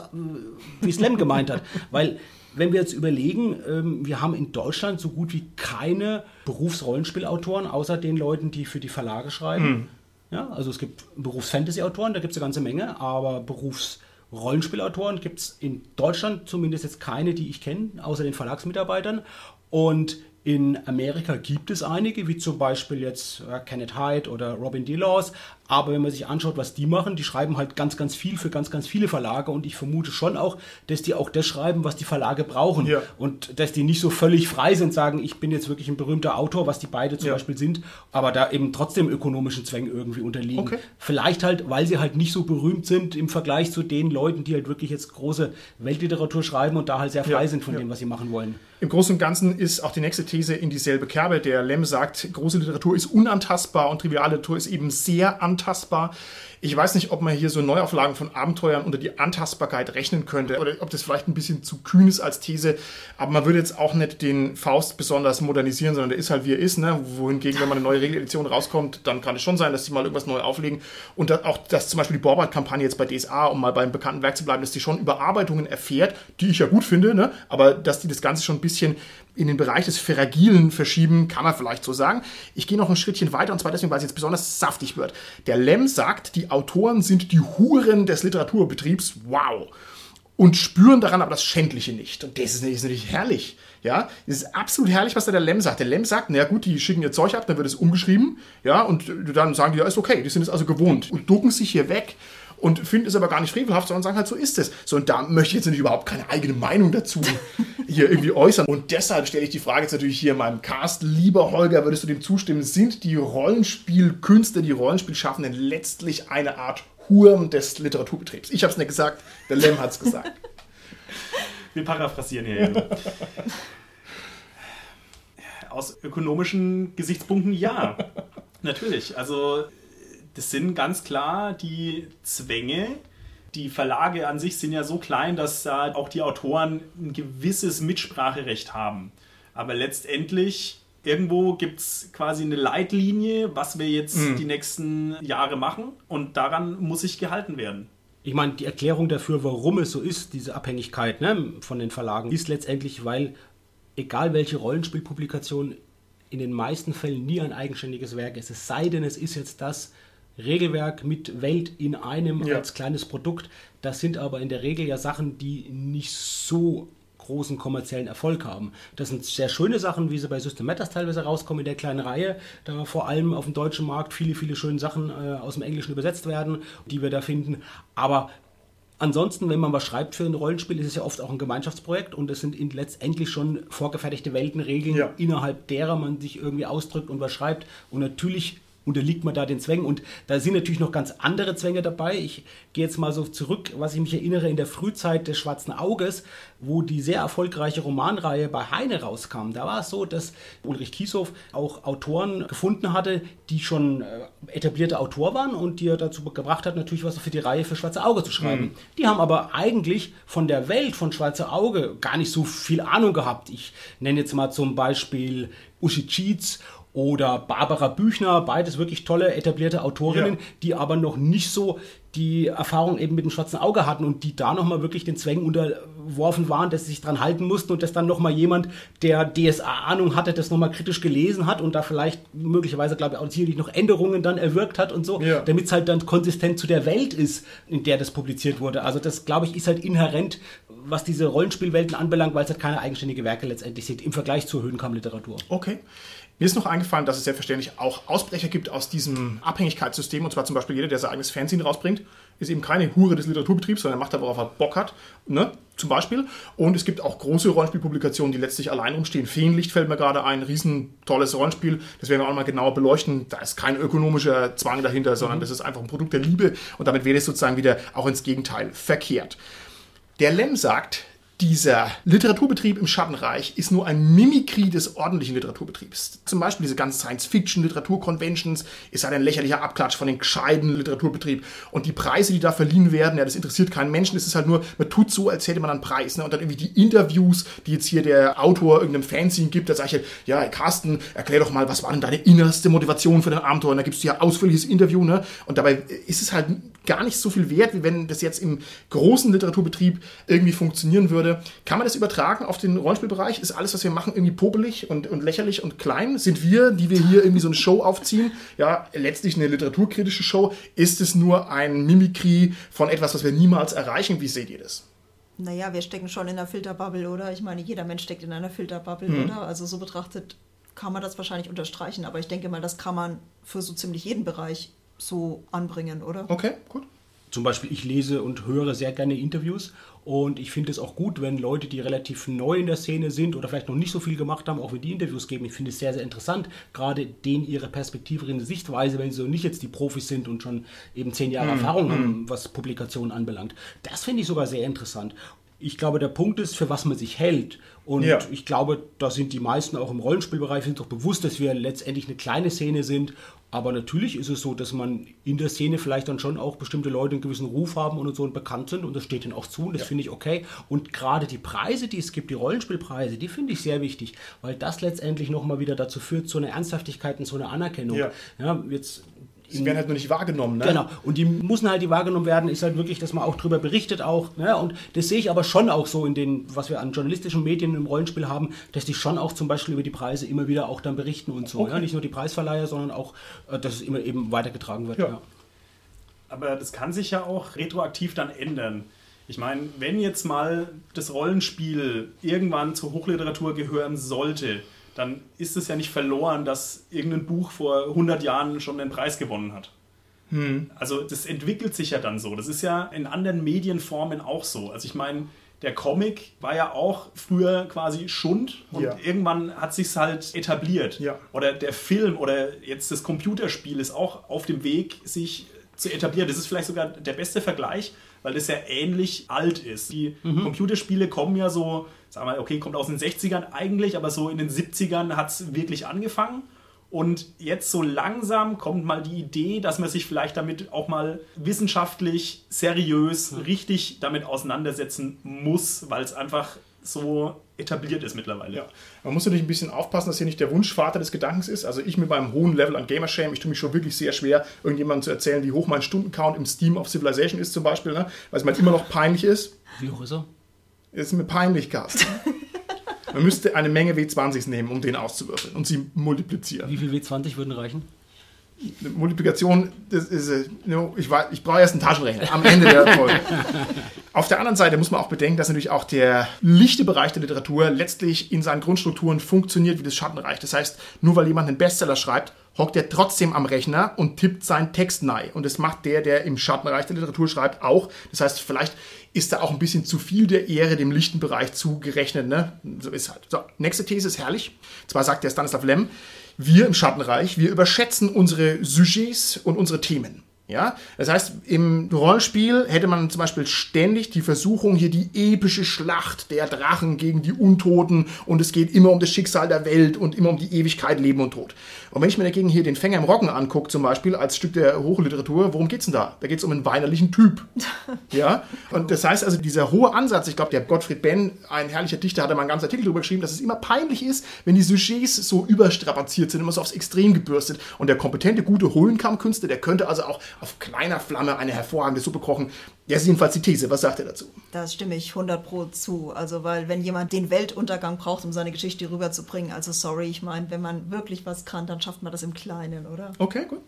wie Slam gemeint hat. Weil wenn wir jetzt überlegen, ähm, wir haben in Deutschland so gut wie keine Berufsrollenspielautoren, außer den Leuten, die für die Verlage schreiben. Mhm. Ja, also es gibt Berufs-Fantasy-Autoren, da gibt es eine ganze Menge, aber Berufs-Rollenspielautoren gibt es in Deutschland zumindest jetzt keine, die ich kenne, außer den Verlagsmitarbeitern. Und in Amerika gibt es einige, wie zum Beispiel jetzt Kenneth Hyde oder Robin DeLaws. Aber wenn man sich anschaut, was die machen, die schreiben halt ganz, ganz viel für ganz, ganz viele Verlage. Und ich vermute schon auch, dass die auch das schreiben, was die Verlage brauchen. Ja. Und dass die nicht so völlig frei sind, sagen, ich bin jetzt wirklich ein berühmter Autor, was die beide zum ja. Beispiel sind, aber da eben trotzdem ökonomischen Zwängen irgendwie unterliegen. Okay. Vielleicht halt, weil sie halt nicht so berühmt sind im Vergleich zu den Leuten, die halt wirklich jetzt große Weltliteratur schreiben und da halt sehr frei ja. sind von dem, was sie machen wollen. Im Großen und Ganzen ist auch die nächste These in dieselbe Kerbe. Der Lem sagt, große Literatur ist unantastbar und triviale Literatur ist eben sehr antastbar. Ich weiß nicht, ob man hier so Neuauflagen von Abenteuern unter die Antastbarkeit rechnen könnte oder ob das vielleicht ein bisschen zu kühn ist als These. Aber man würde jetzt auch nicht den Faust besonders modernisieren, sondern der ist halt wie er ist. Ne? Wohingegen, wenn man eine neue Regeledition rauskommt, dann kann es schon sein, dass sie mal irgendwas neu auflegen. Und auch, dass zum Beispiel die Borbard-Kampagne jetzt bei DSA, um mal beim bekannten Werk zu bleiben, dass die schon Überarbeitungen erfährt, die ich ja gut finde, ne? aber dass die das Ganze schon ein bisschen in den Bereich des Fragilen verschieben, kann man vielleicht so sagen. Ich gehe noch ein Schrittchen weiter und zwar deswegen, weil es jetzt besonders saftig wird. Der Lem sagt, die Autoren sind die Huren des Literaturbetriebs. Wow. Und spüren daran aber das Schändliche nicht. Und das ist, natürlich herrlich. Ja, es ist absolut herrlich, was da der Lem sagt. Der Lem sagt, na gut, die schicken ihr Zeug ab, dann wird es umgeschrieben. Ja, und dann sagen die, ja, ist okay, die sind es also gewohnt. Und ducken sich hier weg und finden es aber gar nicht frevelhaft, sondern sagen halt, so ist es. So, und da möchte ich jetzt natürlich überhaupt keine eigene Meinung dazu hier irgendwie äußern. Und deshalb stelle ich die Frage jetzt natürlich hier in meinem Cast. Lieber Holger, würdest du dem zustimmen? Sind die Rollenspielkünste, die Rollenspielschaffenden letztlich eine Art Hurm des Literaturbetriebs? Ich habe es nicht gesagt, der Lem hat es gesagt. Wir paraphrasieren hier. Aus ökonomischen Gesichtspunkten ja. Natürlich. Also Das sind ganz klar die Zwänge. Die Verlage an sich sind ja so klein, dass da auch die Autoren ein gewisses Mitspracherecht haben. Aber letztendlich irgendwo gibt es quasi eine Leitlinie, was wir jetzt mhm. die nächsten Jahre machen und daran muss sich gehalten werden. Ich meine, die Erklärung dafür, warum es so ist, diese Abhängigkeit ne, von den Verlagen, ist letztendlich, weil egal welche Rollenspielpublikation in den meisten Fällen nie ein eigenständiges Werk ist. Es sei denn, es ist jetzt das Regelwerk mit Welt in einem ja. als kleines Produkt. Das sind aber in der Regel ja Sachen, die nicht so großen kommerziellen Erfolg haben. Das sind sehr schöne Sachen, wie sie bei System Matters teilweise rauskommen in der kleinen Reihe. Da vor allem auf dem deutschen Markt viele, viele schöne Sachen äh, aus dem Englischen übersetzt werden, die wir da finden. Aber Ansonsten, wenn man was schreibt für ein Rollenspiel, ist es ja oft auch ein Gemeinschaftsprojekt und es sind letztendlich schon vorgefertigte Weltenregeln, ja. innerhalb derer man sich irgendwie ausdrückt und was schreibt. Und natürlich unterliegt man da den Zwängen. Und da sind natürlich noch ganz andere Zwänge dabei. Ich gehe jetzt mal so zurück, was ich mich erinnere, in der Frühzeit des Schwarzen Auges, wo die sehr erfolgreiche Romanreihe bei Heine rauskam. Da war es so, dass Ulrich Kieshoff auch Autoren gefunden hatte, die schon äh, etablierte Autor waren und die er dazu gebracht hat, natürlich was für die Reihe für Schwarze Auge zu schreiben. Mhm. Die haben aber eigentlich von der Welt von Schwarze Auge gar nicht so viel Ahnung gehabt. Ich nenne jetzt mal zum Beispiel Uschi Cheats oder Barbara Büchner, beides wirklich tolle etablierte Autorinnen, ja. die aber noch nicht so die Erfahrung eben mit dem schwarzen Auge hatten und die da nochmal wirklich den Zwängen unterworfen waren, dass sie sich dran halten mussten und dass dann nochmal jemand, der DSA-Ahnung hatte, das nochmal kritisch gelesen hat und da vielleicht möglicherweise, glaube ich, auch sicherlich noch Änderungen dann erwirkt hat und so, ja. damit es halt dann konsistent zu der Welt ist, in der das publiziert wurde. Also das, glaube ich, ist halt inhärent, was diese Rollenspielwelten anbelangt, weil es halt keine eigenständige Werke letztendlich sind, im Vergleich zur Höhenkammliteratur. Okay. Mir ist noch eingefallen, dass es selbstverständlich auch Ausbrecher gibt aus diesem Abhängigkeitssystem. Und zwar zum Beispiel jeder, der sein eigenes Fernsehen rausbringt, ist eben keine Hure des Literaturbetriebs, sondern macht da, worauf er Bock hat. Ne? Zum Beispiel. Und es gibt auch große Rollenspielpublikationen, die letztlich allein rumstehen. Feenlicht fällt mir gerade ein, riesen tolles Rollenspiel. Das werden wir auch mal genauer beleuchten. Da ist kein ökonomischer Zwang dahinter, sondern mhm. das ist einfach ein Produkt der Liebe. Und damit wäre es sozusagen wieder auch ins Gegenteil verkehrt. Der Lem sagt, dieser Literaturbetrieb im Schattenreich ist nur ein Mimikry des ordentlichen Literaturbetriebs. Zum Beispiel diese ganzen Science-Fiction-Literatur-Conventions ist halt ein lächerlicher Abklatsch von den gescheiten Literaturbetrieb. Und die Preise, die da verliehen werden, ja, das interessiert keinen Menschen. Es ist halt nur, man tut so, als hätte man einen Preis. Ne? Und dann irgendwie die Interviews, die jetzt hier der Autor irgendeinem Fanzine gibt, da sage ich halt, ja, Carsten, erklär doch mal, was war denn deine innerste Motivation für dein Abenteuer? Und da gibst du ja ausführliches Interview, ne? Und dabei ist es halt gar nicht so viel wert, wie wenn das jetzt im großen Literaturbetrieb irgendwie funktionieren würde. Kann man das übertragen auf den Rollenspielbereich? Ist alles, was wir machen, irgendwie popelig und, und lächerlich und klein? Sind wir, die wir hier irgendwie so eine Show aufziehen, ja, letztlich eine literaturkritische Show? Ist es nur ein Mimikry von etwas, was wir niemals erreichen? Wie seht ihr das? Naja, wir stecken schon in einer Filterbubble, oder? Ich meine, jeder Mensch steckt in einer Filterbubble, mhm. oder? Also so betrachtet kann man das wahrscheinlich unterstreichen, aber ich denke mal, das kann man für so ziemlich jeden Bereich so anbringen, oder? Okay, gut. Zum Beispiel, ich lese und höre sehr gerne Interviews und ich finde es auch gut, wenn Leute, die relativ neu in der Szene sind oder vielleicht noch nicht so viel gemacht haben, auch wenn die Interviews geben. Ich finde es sehr, sehr interessant, gerade denen ihre Perspektive, ihre Sichtweise, wenn sie so nicht jetzt die Profis sind und schon eben zehn Jahre mm, Erfahrung haben, was Publikationen anbelangt. Das finde ich sogar sehr interessant ich glaube, der Punkt ist, für was man sich hält. Und ja. ich glaube, da sind die meisten auch im Rollenspielbereich sind doch bewusst, dass wir letztendlich eine kleine Szene sind aber natürlich ist es so, dass man in der Szene vielleicht dann schon auch bestimmte Leute einen gewissen Ruf haben und so und bekannt sind und das steht ihnen auch zu und das ja. finde ich okay. Und gerade die Preise, die es gibt, die Rollenspielpreise, die finde ich sehr wichtig, weil das letztendlich nochmal wieder dazu führt, zu einer Ernsthaftigkeit und zu einer Anerkennung. Ja. ja jetzt Sie werden halt nur nicht wahrgenommen, ne? Genau. Und die müssen halt die wahrgenommen werden, ist halt wirklich, dass man auch darüber berichtet auch. Ne? Und das sehe ich aber schon auch so in den, was wir an journalistischen Medien im Rollenspiel haben, dass die schon auch zum Beispiel über die Preise immer wieder auch dann berichten und so. Okay. Ja? Nicht nur die Preisverleiher, sondern auch, äh, dass es immer eben weitergetragen wird. Ja. ja. Aber das kann sich ja auch retroaktiv dann ändern. Ich meine, wenn jetzt mal das Rollenspiel irgendwann zur Hochliteratur gehören sollte, dann ist es ja nicht verloren, dass irgendein Buch vor 100 Jahren schon den Preis gewonnen hat. Hm. Also das entwickelt sich ja dann so. Das ist ja in anderen Medienformen auch so. Also ich meine, der Comic war ja auch früher quasi Schund und ja. irgendwann hat sich halt etabliert. Ja. Oder der Film oder jetzt das Computerspiel ist auch auf dem Weg, sich zu etablieren. Das ist vielleicht sogar der beste Vergleich, weil das ja ähnlich alt ist. Die mhm. Computerspiele kommen ja so, sagen wir, okay, kommt aus den 60ern eigentlich, aber so in den 70ern hat es wirklich angefangen. Und jetzt so langsam kommt mal die Idee, dass man sich vielleicht damit auch mal wissenschaftlich, seriös, richtig damit auseinandersetzen muss, weil es einfach so etabliert ist mittlerweile. Ja. Man muss natürlich ein bisschen aufpassen, dass hier nicht der Wunschvater des Gedankens ist. Also ich mit meinem hohen Level an Gamershame, ich tue mich schon wirklich sehr schwer, irgendjemandem zu erzählen, wie hoch mein Stundencount im Steam of Civilization ist zum Beispiel, ne? weil es mir halt immer noch peinlich ist. Wie hoch ist er? Ist mir peinlich, Carsten. Man müsste eine Menge W20s nehmen, um den auszuwürfeln und sie multiplizieren. Wie viel W20 würden reichen? Multiplikation, das ist, äh, ich, ich brauche erst einen Taschenrechner am Ende der Folge. Auf der anderen Seite muss man auch bedenken, dass natürlich auch der lichte Bereich der Literatur letztlich in seinen Grundstrukturen funktioniert wie das Schattenreich. Das heißt, nur weil jemand einen Bestseller schreibt, hockt er trotzdem am Rechner und tippt seinen Text nahe. Und das macht der, der im Schattenreich der Literatur schreibt, auch. Das heißt, vielleicht ist da auch ein bisschen zu viel der Ehre dem lichten Bereich zugerechnet. Ne? So ist halt. So, nächste These ist herrlich. Zwar sagt der Stanislav Lem, wir im Schattenreich, wir überschätzen unsere Sujets und unsere Themen. Ja, das heißt, im Rollenspiel hätte man zum Beispiel ständig die Versuchung, hier die epische Schlacht der Drachen gegen die Untoten und es geht immer um das Schicksal der Welt und immer um die Ewigkeit, Leben und Tod. Und wenn ich mir dagegen hier den Fänger im Roggen angucke, zum Beispiel als Stück der Hochliteratur, worum geht's denn da? Da geht's um einen weinerlichen Typ. ja, und das heißt also, dieser hohe Ansatz, ich glaube, der Gottfried Benn, ein herrlicher Dichter, hat da mal einen ganzen Artikel drüber geschrieben, dass es immer peinlich ist, wenn die Sujets so überstrapaziert sind, immer so aufs Extrem gebürstet. Und der kompetente, gute Hohlenkammkünstler, der könnte also auch auf kleiner Flamme eine hervorragende Suppe kochen. Das ist jedenfalls die These. Was sagt er dazu? Das stimme ich 100 pro zu. Also, weil wenn jemand den Weltuntergang braucht, um seine Geschichte rüberzubringen, also sorry, ich meine, wenn man wirklich was kann, dann schafft man das im Kleinen, oder? Okay, gut.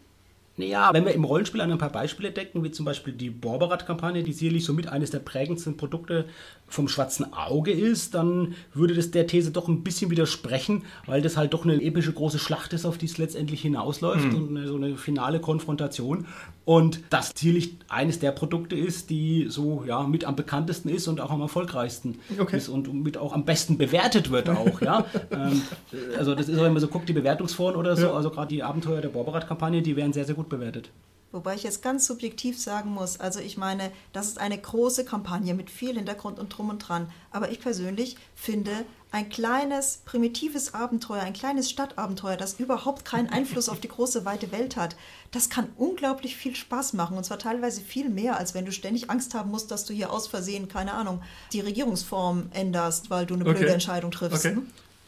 Naja, wenn wir im Rollenspiel an ein paar Beispiele denken, wie zum Beispiel die Borberat-Kampagne, die sicherlich somit eines der prägendsten Produkte vom schwarzen Auge ist, dann würde das der These doch ein bisschen widersprechen, weil das halt doch eine epische große Schlacht ist, auf die es letztendlich hinausläuft mhm. und eine, so eine finale Konfrontation. Und das sicherlich eines der Produkte ist, die so ja mit am bekanntesten ist und auch am erfolgreichsten okay. ist und mit auch am besten bewertet wird auch. ja. Ähm, also das ist, wenn man so guckt, die Bewertungsforen oder so, ja. also gerade die Abenteuer der Borberat-Kampagne, die werden sehr, sehr gut gut bewertet. Wobei ich jetzt ganz subjektiv sagen muss, also ich meine, das ist eine große Kampagne mit viel Hintergrund und drum und dran. Aber ich persönlich finde, ein kleines, primitives Abenteuer, ein kleines Stadtabenteuer, das überhaupt keinen Einfluss auf die große, weite Welt hat, das kann unglaublich viel Spaß machen. Und zwar teilweise viel mehr, als wenn du ständig Angst haben musst, dass du hier aus Versehen, keine Ahnung, die Regierungsform änderst, weil du eine blöde Entscheidung triffst. Okay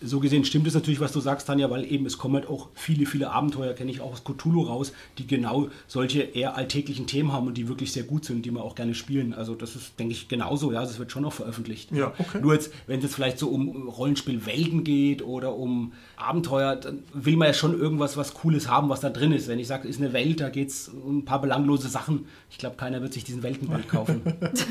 so gesehen stimmt es natürlich, was du sagst, Tanja, weil eben es kommen halt auch viele, viele Abenteuer, kenne ich auch aus Cthulhu raus, die genau solche eher alltäglichen Themen haben und die wirklich sehr gut sind, die man auch gerne spielen. Also das ist, denke ich, genauso, ja, das wird schon noch veröffentlicht. Ja, okay. Nur jetzt, wenn es jetzt vielleicht so um Rollenspielwelten geht oder um Abenteuer, dann will man ja schon irgendwas, was Cooles haben, was da drin ist. Wenn ich sage, ist eine Welt, da geht es um ein paar belanglose Sachen. Ich glaube, keiner wird sich diesen Weltenband kaufen.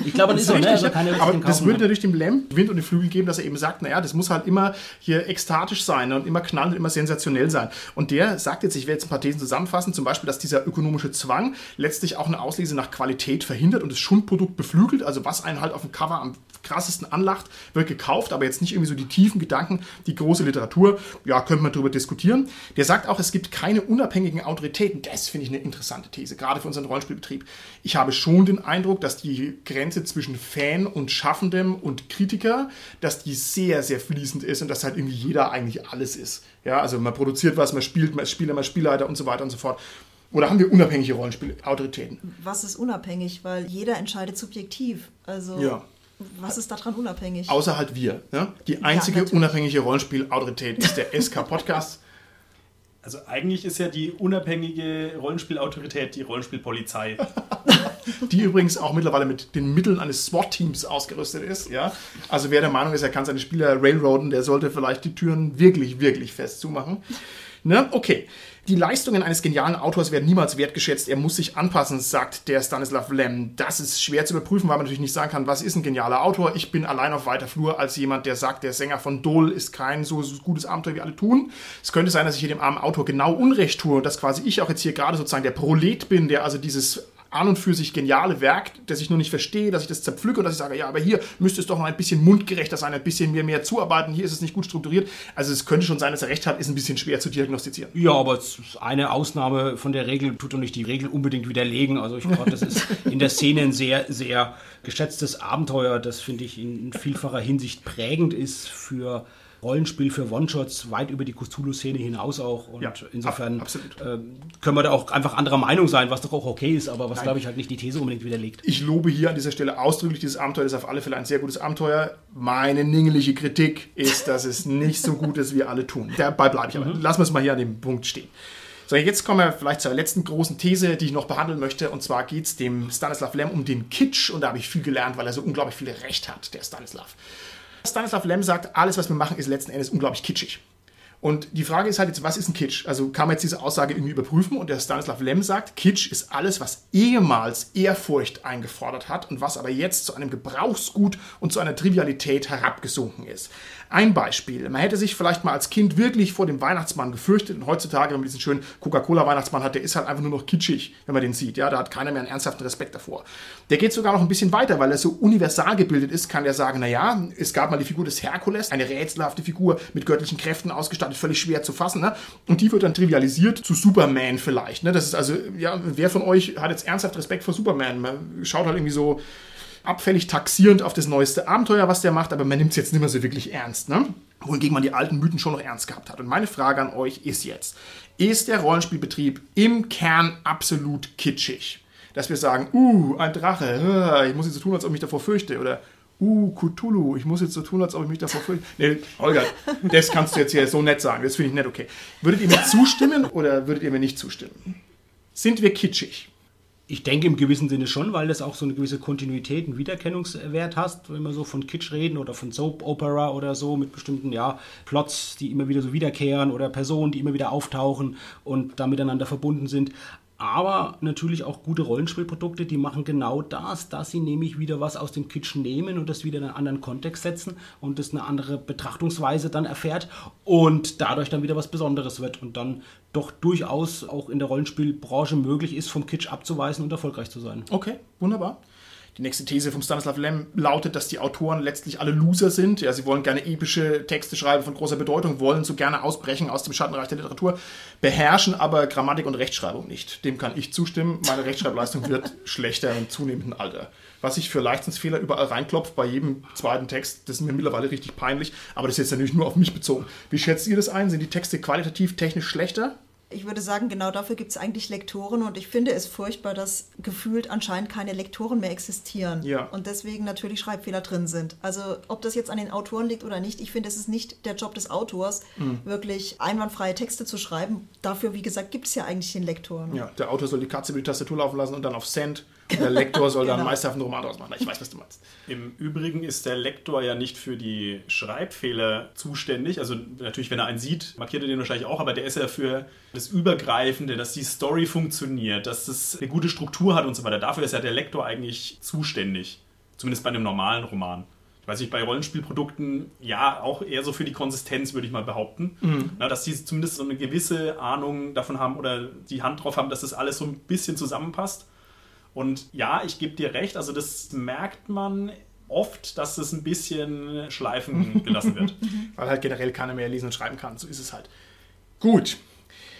Ich glaube, das ist so, ne? Also aber das würde natürlich dem Lamp Wind und den Flügel geben, dass er eben sagt, naja, das muss halt immer hier hier ekstatisch sein und immer knallend und immer sensationell sein. Und der sagt jetzt, ich werde jetzt ein paar Thesen zusammenfassen, zum Beispiel, dass dieser ökonomische Zwang letztlich auch eine Auslese nach Qualität verhindert und das Schundprodukt beflügelt, also was einen halt auf dem Cover am krassesten anlacht, wird gekauft, aber jetzt nicht irgendwie so die tiefen Gedanken, die große Literatur, ja, könnte man darüber diskutieren. Der sagt auch, es gibt keine unabhängigen Autoritäten. Das finde ich eine interessante These, gerade für unseren Rollenspielbetrieb. Ich habe schon den Eindruck, dass die Grenze zwischen Fan und Schaffendem und Kritiker, dass die sehr, sehr fließend ist und dass halt irgendwie jeder eigentlich alles ist. Ja, also man produziert was, man spielt, man ist Spieler, man ist Spielleiter und so weiter und so fort. Oder haben wir unabhängige Rollenspielautoritäten? Was ist unabhängig? Weil jeder entscheidet subjektiv. Also ja. Was ist daran unabhängig? Außer halt wir. Ne? Die einzige ja, unabhängige Rollenspielautorität ist der SK Podcast. Also eigentlich ist ja die unabhängige Rollenspielautorität die Rollenspielpolizei. die übrigens auch mittlerweile mit den Mitteln eines SWAT-Teams ausgerüstet ist. Ja? Also wer der Meinung ist, er kann seine Spieler railroaden, der sollte vielleicht die Türen wirklich, wirklich fest zumachen. Ne? Okay. Die Leistungen eines genialen Autors werden niemals wertgeschätzt. Er muss sich anpassen, sagt der Stanislav Lem. Das ist schwer zu überprüfen, weil man natürlich nicht sagen kann, was ist ein genialer Autor. Ich bin allein auf weiter Flur als jemand, der sagt, der Sänger von Dole ist kein so, gutes Abenteuer wie alle tun. Es könnte sein, dass ich hier dem armen Autor genau Unrecht tue und dass quasi ich auch jetzt hier gerade sozusagen der Prolet bin, der also dieses an und für sich geniale Werk, das ich nur nicht verstehe, dass ich das zerpflücke und dass ich sage, ja, aber hier müsste es doch noch ein bisschen mundgerechter sein, ein bisschen mehr, mehr zuarbeiten, hier ist es nicht gut strukturiert. Also es könnte schon sein, dass er recht hat, ist ein bisschen schwer zu diagnostizieren. Ja, aber eine Ausnahme von der Regel tut doch nicht die Regel unbedingt widerlegen. Also ich glaube, das ist in der Szene ein sehr, sehr geschätztes Abenteuer, das finde ich in vielfacher Hinsicht prägend ist für Rollenspiel für One-Shots weit über die Cthulhu-Szene hinaus auch. Und Ja, insofern ab- ähm, können wir da auch einfach anderer Meinung sein, was doch auch okay ist, aber was, glaube ich, halt nicht die These unbedingt widerlegt. Ich lobe hier an dieser Stelle ausdrücklich dieses Abenteuer. Das ist auf alle Fälle ein sehr gutes Abenteuer. Meine ningelige Kritik ist, dass es nicht so gut ist, wie alle tun. Dabei bleibe ich aber. Lassen wir es mal hier an dem Punkt stehen. So, jetzt kommen wir vielleicht zur letzten großen These, die ich noch behandeln möchte. Und zwar geht es dem Stanislav Lem um den Kitsch. Und da habe ich viel gelernt, weil er so unglaublich viel Recht hat, der Stanislav. Stanislav Lem sagt, alles, was wir machen, ist letzten Endes unglaublich kitschig. Und die Frage ist halt jetzt, was ist ein Kitsch? Also kann man jetzt diese Aussage irgendwie überprüfen? Und der Stanislav Lem sagt, Kitsch ist alles, was ehemals Ehrfurcht eingefordert hat und was aber jetzt zu einem Gebrauchsgut und zu einer Trivialität herabgesunken ist. Ein Beispiel. Man hätte sich vielleicht mal als Kind wirklich vor dem Weihnachtsmann gefürchtet und heutzutage, wenn man diesen schönen Coca-Cola-Weihnachtsmann hat, der ist halt einfach nur noch kitschig, wenn man den sieht. Ja, da hat keiner mehr einen ernsthaften Respekt davor. Der geht sogar noch ein bisschen weiter, weil er so universal gebildet ist, kann er sagen, naja, es gab mal die Figur des Herkules, eine rätselhafte Figur mit göttlichen Kräften ausgestattet, völlig schwer zu fassen. Ne? Und die wird dann trivialisiert zu Superman vielleicht. Ne? Das ist also, ja, wer von euch hat jetzt ernsthaft Respekt vor Superman? Man schaut halt irgendwie so abfällig taxierend auf das neueste Abenteuer, was der macht, aber man nimmt es jetzt nicht mehr so wirklich ernst. Ne? Wohingegen man die alten Mythen schon noch ernst gehabt hat. Und meine Frage an euch ist jetzt, ist der Rollenspielbetrieb im Kern absolut kitschig? Dass wir sagen, uh, ein Drache, äh, ich muss jetzt so tun, als ob ich mich davor fürchte. Oder, uh, Cthulhu, ich muss jetzt so tun, als ob ich mich davor fürchte. Nee, Holger, das kannst du jetzt hier so nett sagen, das finde ich nett, okay. Würdet ihr mir zustimmen oder würdet ihr mir nicht zustimmen? Sind wir kitschig? Ich denke im gewissen Sinne schon, weil das auch so eine gewisse Kontinuität, einen Wiedererkennungswert hast, wenn wir so von Kitsch reden oder von Soap Opera oder so mit bestimmten ja, Plots, die immer wieder so wiederkehren oder Personen, die immer wieder auftauchen und da miteinander verbunden sind. Aber natürlich auch gute Rollenspielprodukte, die machen genau das, dass sie nämlich wieder was aus dem Kitsch nehmen und das wieder in einen anderen Kontext setzen und das eine andere Betrachtungsweise dann erfährt und dadurch dann wieder was Besonderes wird und dann doch durchaus auch in der Rollenspielbranche möglich ist, vom Kitsch abzuweisen und erfolgreich zu sein. Okay, wunderbar. Die nächste These vom Stanislav Lem lautet, dass die Autoren letztlich alle Loser sind. Ja, sie wollen gerne epische Texte schreiben von großer Bedeutung, wollen so gerne ausbrechen aus dem Schattenreich der Literatur, beherrschen aber Grammatik und Rechtschreibung nicht. Dem kann ich zustimmen. Meine Rechtschreibleistung wird schlechter im zunehmenden Alter. Was ich für Leichtsinnsfehler überall reinklopft bei jedem zweiten Text, das ist mir mittlerweile richtig peinlich, aber das ist jetzt natürlich nur auf mich bezogen. Wie schätzt ihr das ein? Sind die Texte qualitativ technisch schlechter? Ich würde sagen, genau dafür gibt es eigentlich Lektoren und ich finde es furchtbar, dass gefühlt anscheinend keine Lektoren mehr existieren Ja. und deswegen natürlich Schreibfehler drin sind. Also ob das jetzt an den Autoren liegt oder nicht, ich finde, es ist nicht der Job des Autors, Mhm. wirklich einwandfreie Texte zu schreiben. Dafür, wie gesagt, gibt es ja eigentlich den Lektor. ne? Ja, der Autor soll die Katze über die Tastatur laufen lassen und dann auf Send. Und der Lektor soll dann Genau. meisterhaften Roman draus machen. Ich weiß, was du meinst. Im Übrigen ist der Lektor ja nicht für die Schreibfehler zuständig. Also natürlich, wenn er einen sieht, markiert er den wahrscheinlich auch, aber der ist ja für das Übergreifende, dass die Story funktioniert, dass es eine gute Struktur hat und so weiter. Dafür ist ja der Lektor eigentlich zuständig. Zumindest bei einem normalen Roman. Ich weiß nicht, bei Rollenspielprodukten, ja, auch eher so für die Konsistenz, würde ich mal behaupten. Na, dass die zumindest so eine gewisse Ahnung davon haben oder die Hand drauf haben, dass das alles so ein bisschen zusammenpasst. Und ja, ich gebe dir recht, also das merkt man oft, dass es ein bisschen schleifen gelassen wird. Weil halt generell keiner mehr lesen und schreiben kann. So ist es halt. Gut.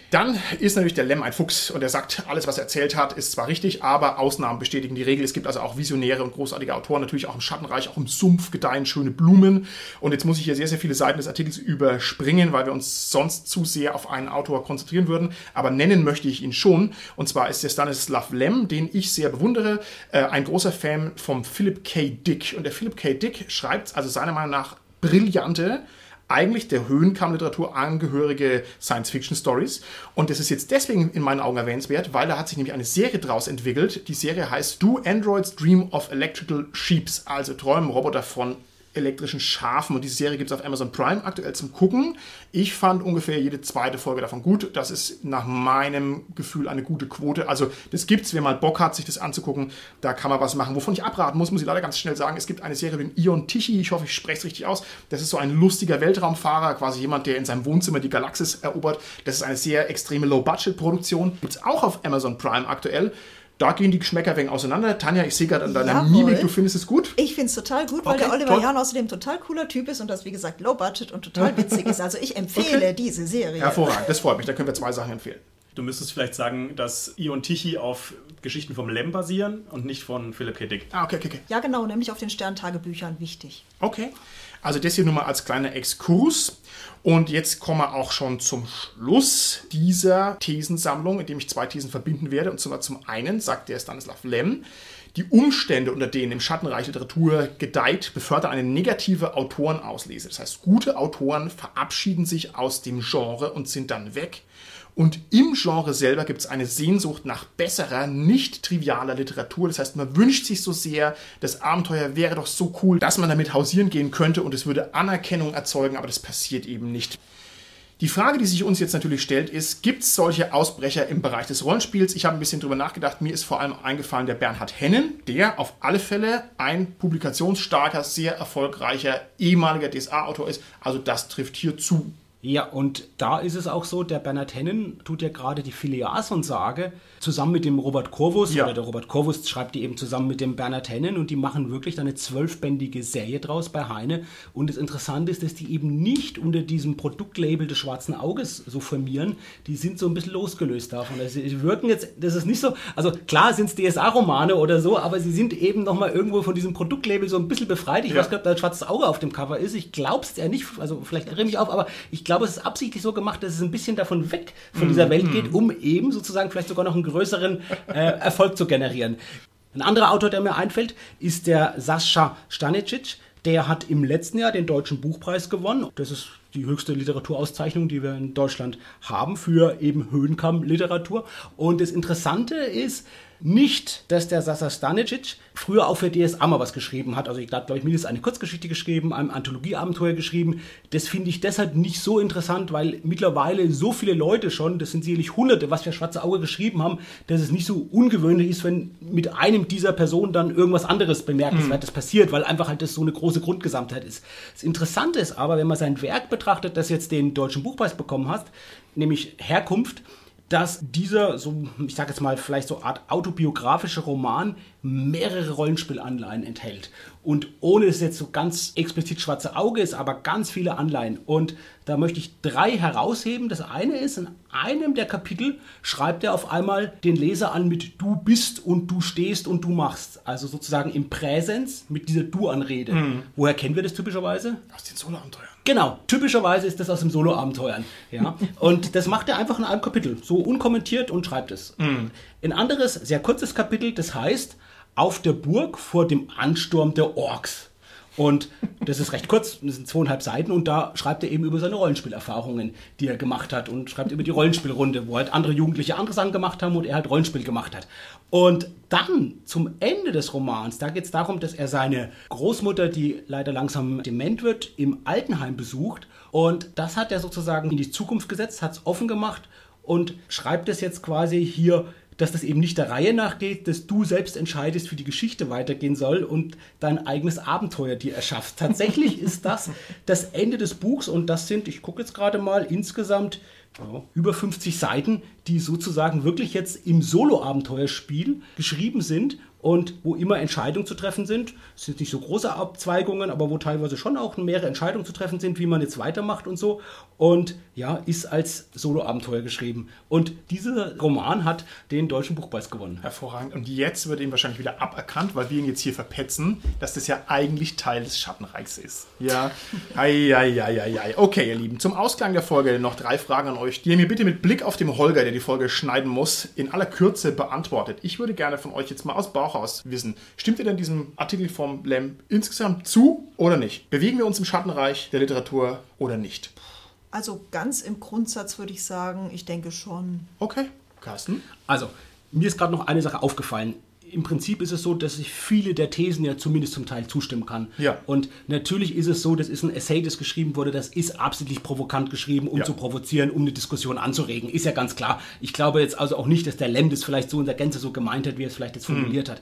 Dann ist natürlich der Lem ein Fuchs und er sagt, alles, was er erzählt hat, ist zwar richtig, aber Ausnahmen bestätigen die Regel. Es gibt also auch visionäre und großartige Autoren, natürlich auch im Schattenreich, auch im Sumpf gedeihen schöne Blumen. Und jetzt muss ich hier sehr, sehr viele Seiten des Artikels überspringen, weil wir uns sonst zu sehr auf einen Autor konzentrieren würden. Aber nennen möchte ich ihn schon. Und zwar ist der Stanislav Lem, den ich sehr bewundere, äh, ein großer Fan vom Philip K. Dick. Und der Philip K. Dick schreibt also seiner Meinung nach brillante, eigentlich der Höhenkamm-Literatur angehörige Science-Fiction-Stories. Und das ist jetzt deswegen in meinen Augen erwähnenswert, weil da hat sich nämlich eine Serie draus entwickelt. Die Serie heißt Do Androids Dream of Electrical Sheeps, also träumen Roboter von elektrischen Schafen. Und diese Serie gibt es auf Amazon Prime aktuell zum Gucken. Ich fand ungefähr jede zweite Folge davon gut. Das ist nach meinem Gefühl eine gute Quote. Also das gibt's, wer mal Bock hat, sich das anzugucken, da kann man was machen. Wovon ich abraten muss, muss ich leider ganz schnell sagen, es gibt eine Serie mit dem Ion Tichy, ich hoffe, ich spreche es richtig aus. Das ist so ein lustiger Weltraumfahrer, quasi jemand, der in seinem Wohnzimmer die Galaxis erobert. Das ist eine sehr extreme Low-Budget-Produktion. Gibt's auch auf Amazon Prime aktuell. Da gehen die Geschmäcker wegen auseinander. Tanja, ich sehe gerade an deiner Jawohl. Mimik, du findest es gut. Ich finde es total gut, weil Okay, der Oliver toll. Jahn außerdem total cooler Typ ist und das, wie gesagt, low budget und total witzig ist. Also ich empfehle Okay. diese Serie. Hervorragend, das freut mich. Da können wir zwei Sachen empfehlen. Du müsstest vielleicht sagen, dass Ion Tichy auf Geschichten vom Lem basieren und nicht von Philipp K. Dick. Ah, okay, okay, okay. Ja, genau, nämlich auf den Sterntagebüchern wichtig. Okay. Also das hier nur mal als kleiner Exkurs. Und jetzt kommen wir auch schon zum Schluss dieser Thesensammlung, in dem ich zwei Thesen verbinden werde. Und zwar zum einen sagt der Stanislav Lem, die Umstände, unter denen im Schattenreich Literatur gedeiht, befördern eine negative Autorenauslese. Das heißt, gute Autoren verabschieden sich aus dem Genre und sind dann weg. Und im Genre selber gibt es eine Sehnsucht nach besserer, nicht trivialer Literatur. Das heißt, man wünscht sich so sehr, das Abenteuer wäre doch so cool, dass man damit hausieren gehen könnte und es würde Anerkennung erzeugen, aber das passiert eben nicht. Die Frage, die sich uns jetzt natürlich stellt, ist, gibt es solche Ausbrecher im Bereich des Rollenspiels? Ich habe ein bisschen drüber nachgedacht. Mir ist vor allem eingefallen der Bernhard Hennen, der auf alle Fälle ein publikationsstarker, sehr erfolgreicher ehemaliger DSA-Autor ist. Also das trifft hier zu. Ja, und da ist es auch so, der Bernhard Hennen tut ja gerade die Filiason-Sage zusammen mit dem Robert Corvus, Ja. oder der Robert Corvus schreibt die eben zusammen mit dem Bernhard Hennen und die machen wirklich dann eine zwölfbändige Serie draus bei Heine. Und das Interessante ist, dass die eben nicht unter diesem Produktlabel des schwarzen Auges so firmieren, die sind so ein bisschen losgelöst davon. Also sie wirken jetzt, das ist nicht so, also klar sind es DSA-Romane oder so, aber sie sind eben nochmal irgendwo von diesem Produktlabel so ein bisschen befreit. Ich Ja. weiß gar nicht, ob da ein schwarzes Auge auf dem Cover ist. Ich glaube es ja nicht, also vielleicht ich mich auf, aber ich glaube, es ist absichtlich so gemacht, dass es ein bisschen davon weg von dieser Welt geht, um eben sozusagen vielleicht sogar noch einen größeren äh, Erfolg zu generieren. Ein anderer Autor, der mir einfällt, ist der Sascha Stanicic. Der hat im letzten Jahr den Deutschen Buchpreis gewonnen. Das ist die höchste Literaturauszeichnung, die wir in Deutschland haben für eben Höhenkamm-Literatur. Und das Interessante ist nicht, dass der Sasa Stanicic früher auch für DSA mal was geschrieben hat. Also ich glaube, glaube ich, mindestens eine Kurzgeschichte geschrieben, ein Anthologieabenteuer geschrieben. Das finde ich deshalb nicht so interessant, weil mittlerweile so viele Leute schon, das sind sicherlich hunderte, was für Schwarze Auge geschrieben haben, dass es nicht so ungewöhnlich ist, wenn mit einem dieser Personen dann irgendwas anderes bemerkenswertes passiert, weil einfach halt das so eine große Grundgesamtheit ist. Das Interessante ist aber, wenn man sein Werk betrachtet, das jetzt den Deutschen Buchpreis bekommen hat, nämlich Herkunft, dass dieser, so, ich sage jetzt mal, vielleicht so Art autobiografische Roman mehrere Rollenspielanleihen enthält. Und ohne dass es jetzt so ganz explizit schwarze Auge ist, aber ganz viele Anleihen. Und da möchte ich drei herausheben. Das eine ist, in einem der Kapitel schreibt er auf einmal den Leser an mit du bist und du stehst und du machst. Also sozusagen im Präsens mit dieser Du-Anrede. Woher kennen wir das typischerweise? Aus den Solo-Abenteuern. Genau, typischerweise ist das aus dem Solo-Abenteuern. Ja? Und das macht er einfach in einem Kapitel, so unkommentiert und schreibt es. Ein anderes, sehr kurzes Kapitel, das heißt Auf der Burg vor dem Ansturm der Orks. Und das ist recht kurz, das sind zweieinhalb Seiten und da schreibt er eben über seine Rollenspielerfahrungen, die er gemacht hat und schreibt über die Rollenspielrunde, wo halt andere Jugendliche andere Sachen gemacht haben und er halt Rollenspiel gemacht hat. Und dann zum Ende des Romans, da geht es darum, dass er seine Großmutter, die leider langsam dement wird, im Altenheim besucht und das hat er sozusagen in die Zukunft gesetzt, hat es offen gemacht und schreibt es jetzt quasi hier dass das eben nicht der Reihe nach geht, dass du selbst entscheidest, wie die Geschichte weitergehen soll und dein eigenes Abenteuer dir erschaffst. Tatsächlich ist das das Ende des Buchs und das sind, ich gucke jetzt gerade mal, insgesamt ja, über 50 Seiten, die sozusagen wirklich jetzt im Solo-Abenteuerspiel geschrieben sind und wo immer Entscheidungen zu treffen sind. Es sind nicht so große Abzweigungen, aber wo teilweise schon auch mehrere Entscheidungen zu treffen sind, wie man jetzt weitermacht und so. Und ja, ist als Solo-Abenteuer geschrieben. Und dieser Roman hat den Deutschen Buchpreis gewonnen. Hervorragend. Und jetzt wird ihm wahrscheinlich wieder aberkannt, weil wir ihn jetzt hier verpetzen, dass das ja eigentlich Teil des Schattenreichs ist. Ja. Eieieiei. Okay, ihr Lieben. Zum Ausklang der Folge noch drei Fragen an euch, die ihr mir bitte mit Blick auf den Holger, der die Folge schneiden muss, in aller Kürze beantwortet. Ich würde gerne von euch jetzt mal aus Bauch aus wissen, stimmt ihr denn diesem Artikel vom Lem insgesamt zu oder nicht? Bewegen wir uns im Schattenreich der Literatur oder nicht? Also ganz im Grundsatz würde ich sagen, ich denke schon. Okay. Carsten? Also, mir ist gerade noch eine Sache aufgefallen. Im Prinzip ist es so, dass ich viele der Thesen ja zumindest zum Teil zustimmen kann. Ja. Und natürlich ist es so, das ist ein Essay, das geschrieben wurde, das ist absichtlich provokant geschrieben, um Ja. zu provozieren, um eine Diskussion anzuregen. Ist ja ganz klar. Ich glaube jetzt also auch nicht, dass der Lem das vielleicht so in der Gänze so gemeint hat, wie er es vielleicht jetzt formuliert hat.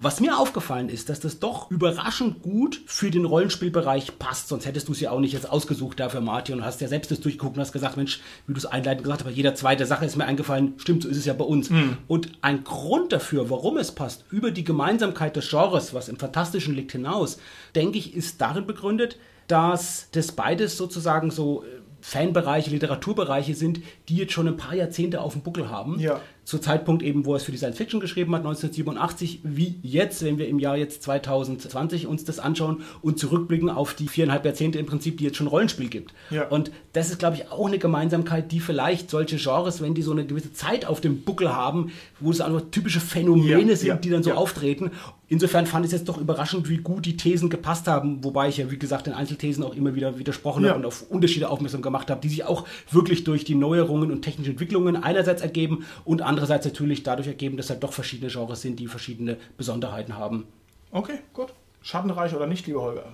Was mir aufgefallen ist, dass das doch überraschend gut für den Rollenspielbereich passt. Sonst hättest du es ja auch nicht jetzt ausgesucht dafür, Martin, und hast ja selbst das durchgeguckt und hast gesagt, Mensch, wie du es einleitend gesagt hast, aber jeder zweite Sache ist mir eingefallen, stimmt, so ist es ja bei uns. Und ein Grund dafür, warum es passt, über die Gemeinsamkeit des Genres, was im Fantastischen liegt, hinaus, denke ich, ist darin begründet, dass das beides sozusagen so äh, Fanbereiche, Literaturbereiche sind, die jetzt schon ein paar Jahrzehnte auf dem Buckel haben. Ja. Zu Zeitpunkt eben, wo er es für die Science Fiction geschrieben hat, 1987, wie jetzt, wenn wir im Jahr jetzt 2020 uns das anschauen und zurückblicken auf die viereinhalb Jahrzehnte im Prinzip, die jetzt schon Rollenspiel gibt. Ja. Und das ist, glaube ich, auch eine Gemeinsamkeit, die vielleicht solche Genres, wenn die so eine gewisse Zeit auf dem Buckel haben, wo es einfach typische Phänomene Ja, sind, ja, die dann so auftreten. Insofern fand ich es jetzt doch überraschend, wie gut die Thesen gepasst haben, wobei ich ja, wie gesagt, den Einzelthesen auch immer wieder widersprochen habe und auf Unterschiede aufmerksam gemacht habe, die sich auch wirklich durch die Neuerungen und technische Entwicklungen einerseits ergeben und andererseits natürlich dadurch ergeben, dass halt doch verschiedene Genres sind, die verschiedene Besonderheiten haben. Okay, gut. Schattenreich oder nicht, lieber Holger?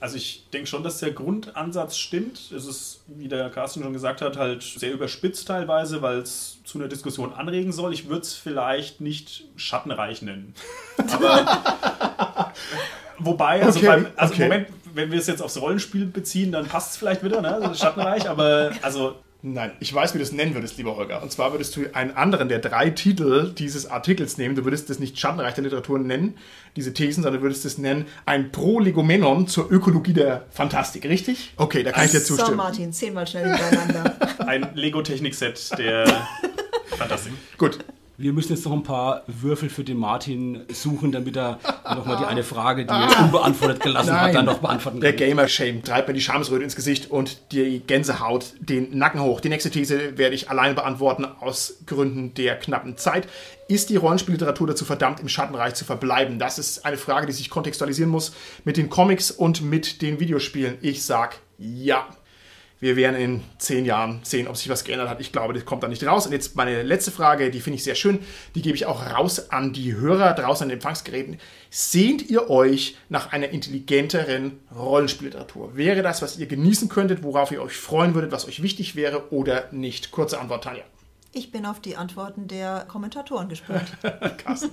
Also ich denke schon, dass der Grundansatz stimmt. Es ist, wie der Carsten schon gesagt hat, halt sehr überspitzt teilweise, weil es zu einer Diskussion anregen soll. Ich würde es vielleicht nicht schattenreich nennen. Aber wobei, also, Okay, beim, also okay. Moment, wenn wir es jetzt aufs Rollenspiel beziehen, dann passt es vielleicht wieder, ne? Also schattenreich, aber also Nein, ich weiß, wie du es nennen würdest, lieber Holger. Und zwar würdest du einen anderen der drei Titel dieses Artikels nehmen. Du würdest das nicht Schattenreich der Literatur nennen, diese Thesen, sondern würdest es nennen ein Prolegomenon zur Ökologie der Fantastik, richtig? Okay, da kann ich dir So, zustimmen. Martin, zehnmal schnell hintereinander. ein Lego-Technik-Set der Fantastik. Gut. Wir müssen jetzt noch ein paar Würfel für den Martin suchen, damit er nochmal die eine Frage, die er unbeantwortet gelassen hat, dann noch beantworten Der kann. Gamer-Shame treibt mir die Schamesröte ins Gesicht und die Gänsehaut den Nacken hoch. Die nächste These werde ich allein beantworten aus Gründen der knappen Zeit. Ist die Rollenspielliteratur dazu verdammt, im Schattenreich zu verbleiben? Das ist eine Frage, die sich kontextualisieren muss mit den Comics und mit den Videospielen. Ich sag ja. Wir werden in zehn Jahren sehen, ob sich was geändert hat. Ich glaube, das kommt da nicht raus. Und jetzt meine letzte Frage, die finde ich sehr schön. Die gebe ich auch raus an die Hörer draußen an den Empfangsgeräten. Sehnt ihr euch nach einer intelligenteren Rollenspielliteratur? Wäre das, was ihr genießen könntet, worauf ihr euch freuen würdet, was euch wichtig wäre oder nicht? Kurze Antwort, Tanja. Ich bin auf die Antworten der Kommentatoren gespannt. Carsten.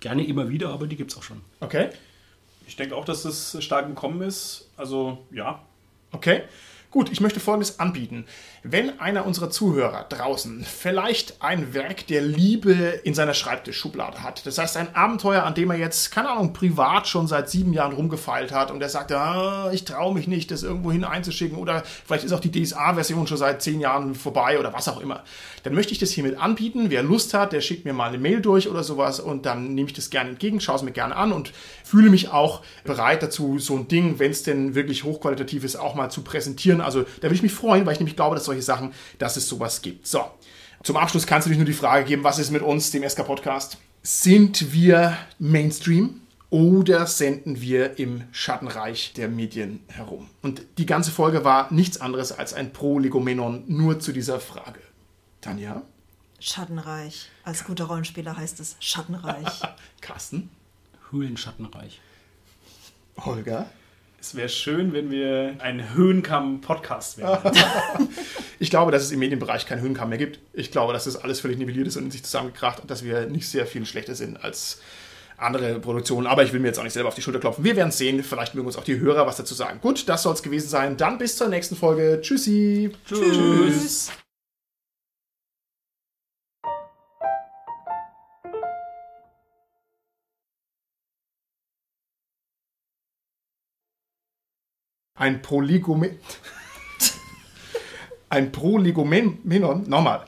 Gerne immer wieder, aber die gibt es auch schon. Okay. Ich denke auch, dass es stark im Kommen ist. Also ja, Okay. Gut, ich möchte Folgendes anbieten. Wenn einer unserer Zuhörer draußen vielleicht ein Werk der Liebe in seiner Schreibtischschublade hat, das heißt ein Abenteuer, an dem er jetzt, keine Ahnung, privat schon seit sieben Jahren rumgefeilt hat und er sagt, ah, ich traue mich nicht, das irgendwo hin einzuschicken oder vielleicht ist auch die DSA-Version schon seit zehn Jahren vorbei oder was auch immer, dann möchte ich das hiermit anbieten. Wer Lust hat, der schickt mir mal eine Mail durch oder sowas und dann nehme ich das gerne entgegen, schaue es mir gerne an und fühle mich auch bereit dazu, so ein Ding, wenn es denn wirklich hochqualitativ ist, auch mal zu präsentieren. Also da würde ich mich freuen, weil ich nämlich glaube, dass solche Sachen, dass es sowas gibt. So, zum Abschluss kannst du dich nur die Frage geben, was ist mit uns, dem SK-Podcast? Sind wir Mainstream? Oder senden wir im Schattenreich der Medien herum? Und die ganze Folge war nichts anderes als ein Prolegomenon nur zu dieser Frage. Tanja? Schattenreich. Als guter Rollenspieler heißt es Schattenreich. Carsten? Höhlenschattenreich. Holger? es wäre schön, wenn wir ein Höhenkamm-Podcast wären. Ich glaube, dass es im Medienbereich keinen Höhenkamm mehr gibt. Ich glaube, dass das alles völlig nivelliert ist und in sich zusammengekracht und dass wir nicht sehr viel schlechter sind als andere Produktionen. Aber ich will mir jetzt auch nicht selber auf die Schulter klopfen. Wir werden sehen. Vielleicht mögen uns auch die Hörer was dazu sagen. Gut, das soll es gewesen sein. Dann bis zur nächsten Folge. Tschüssi. Tschüss. Ein Prolegomen. Ein Prolegomenon. Nochmal.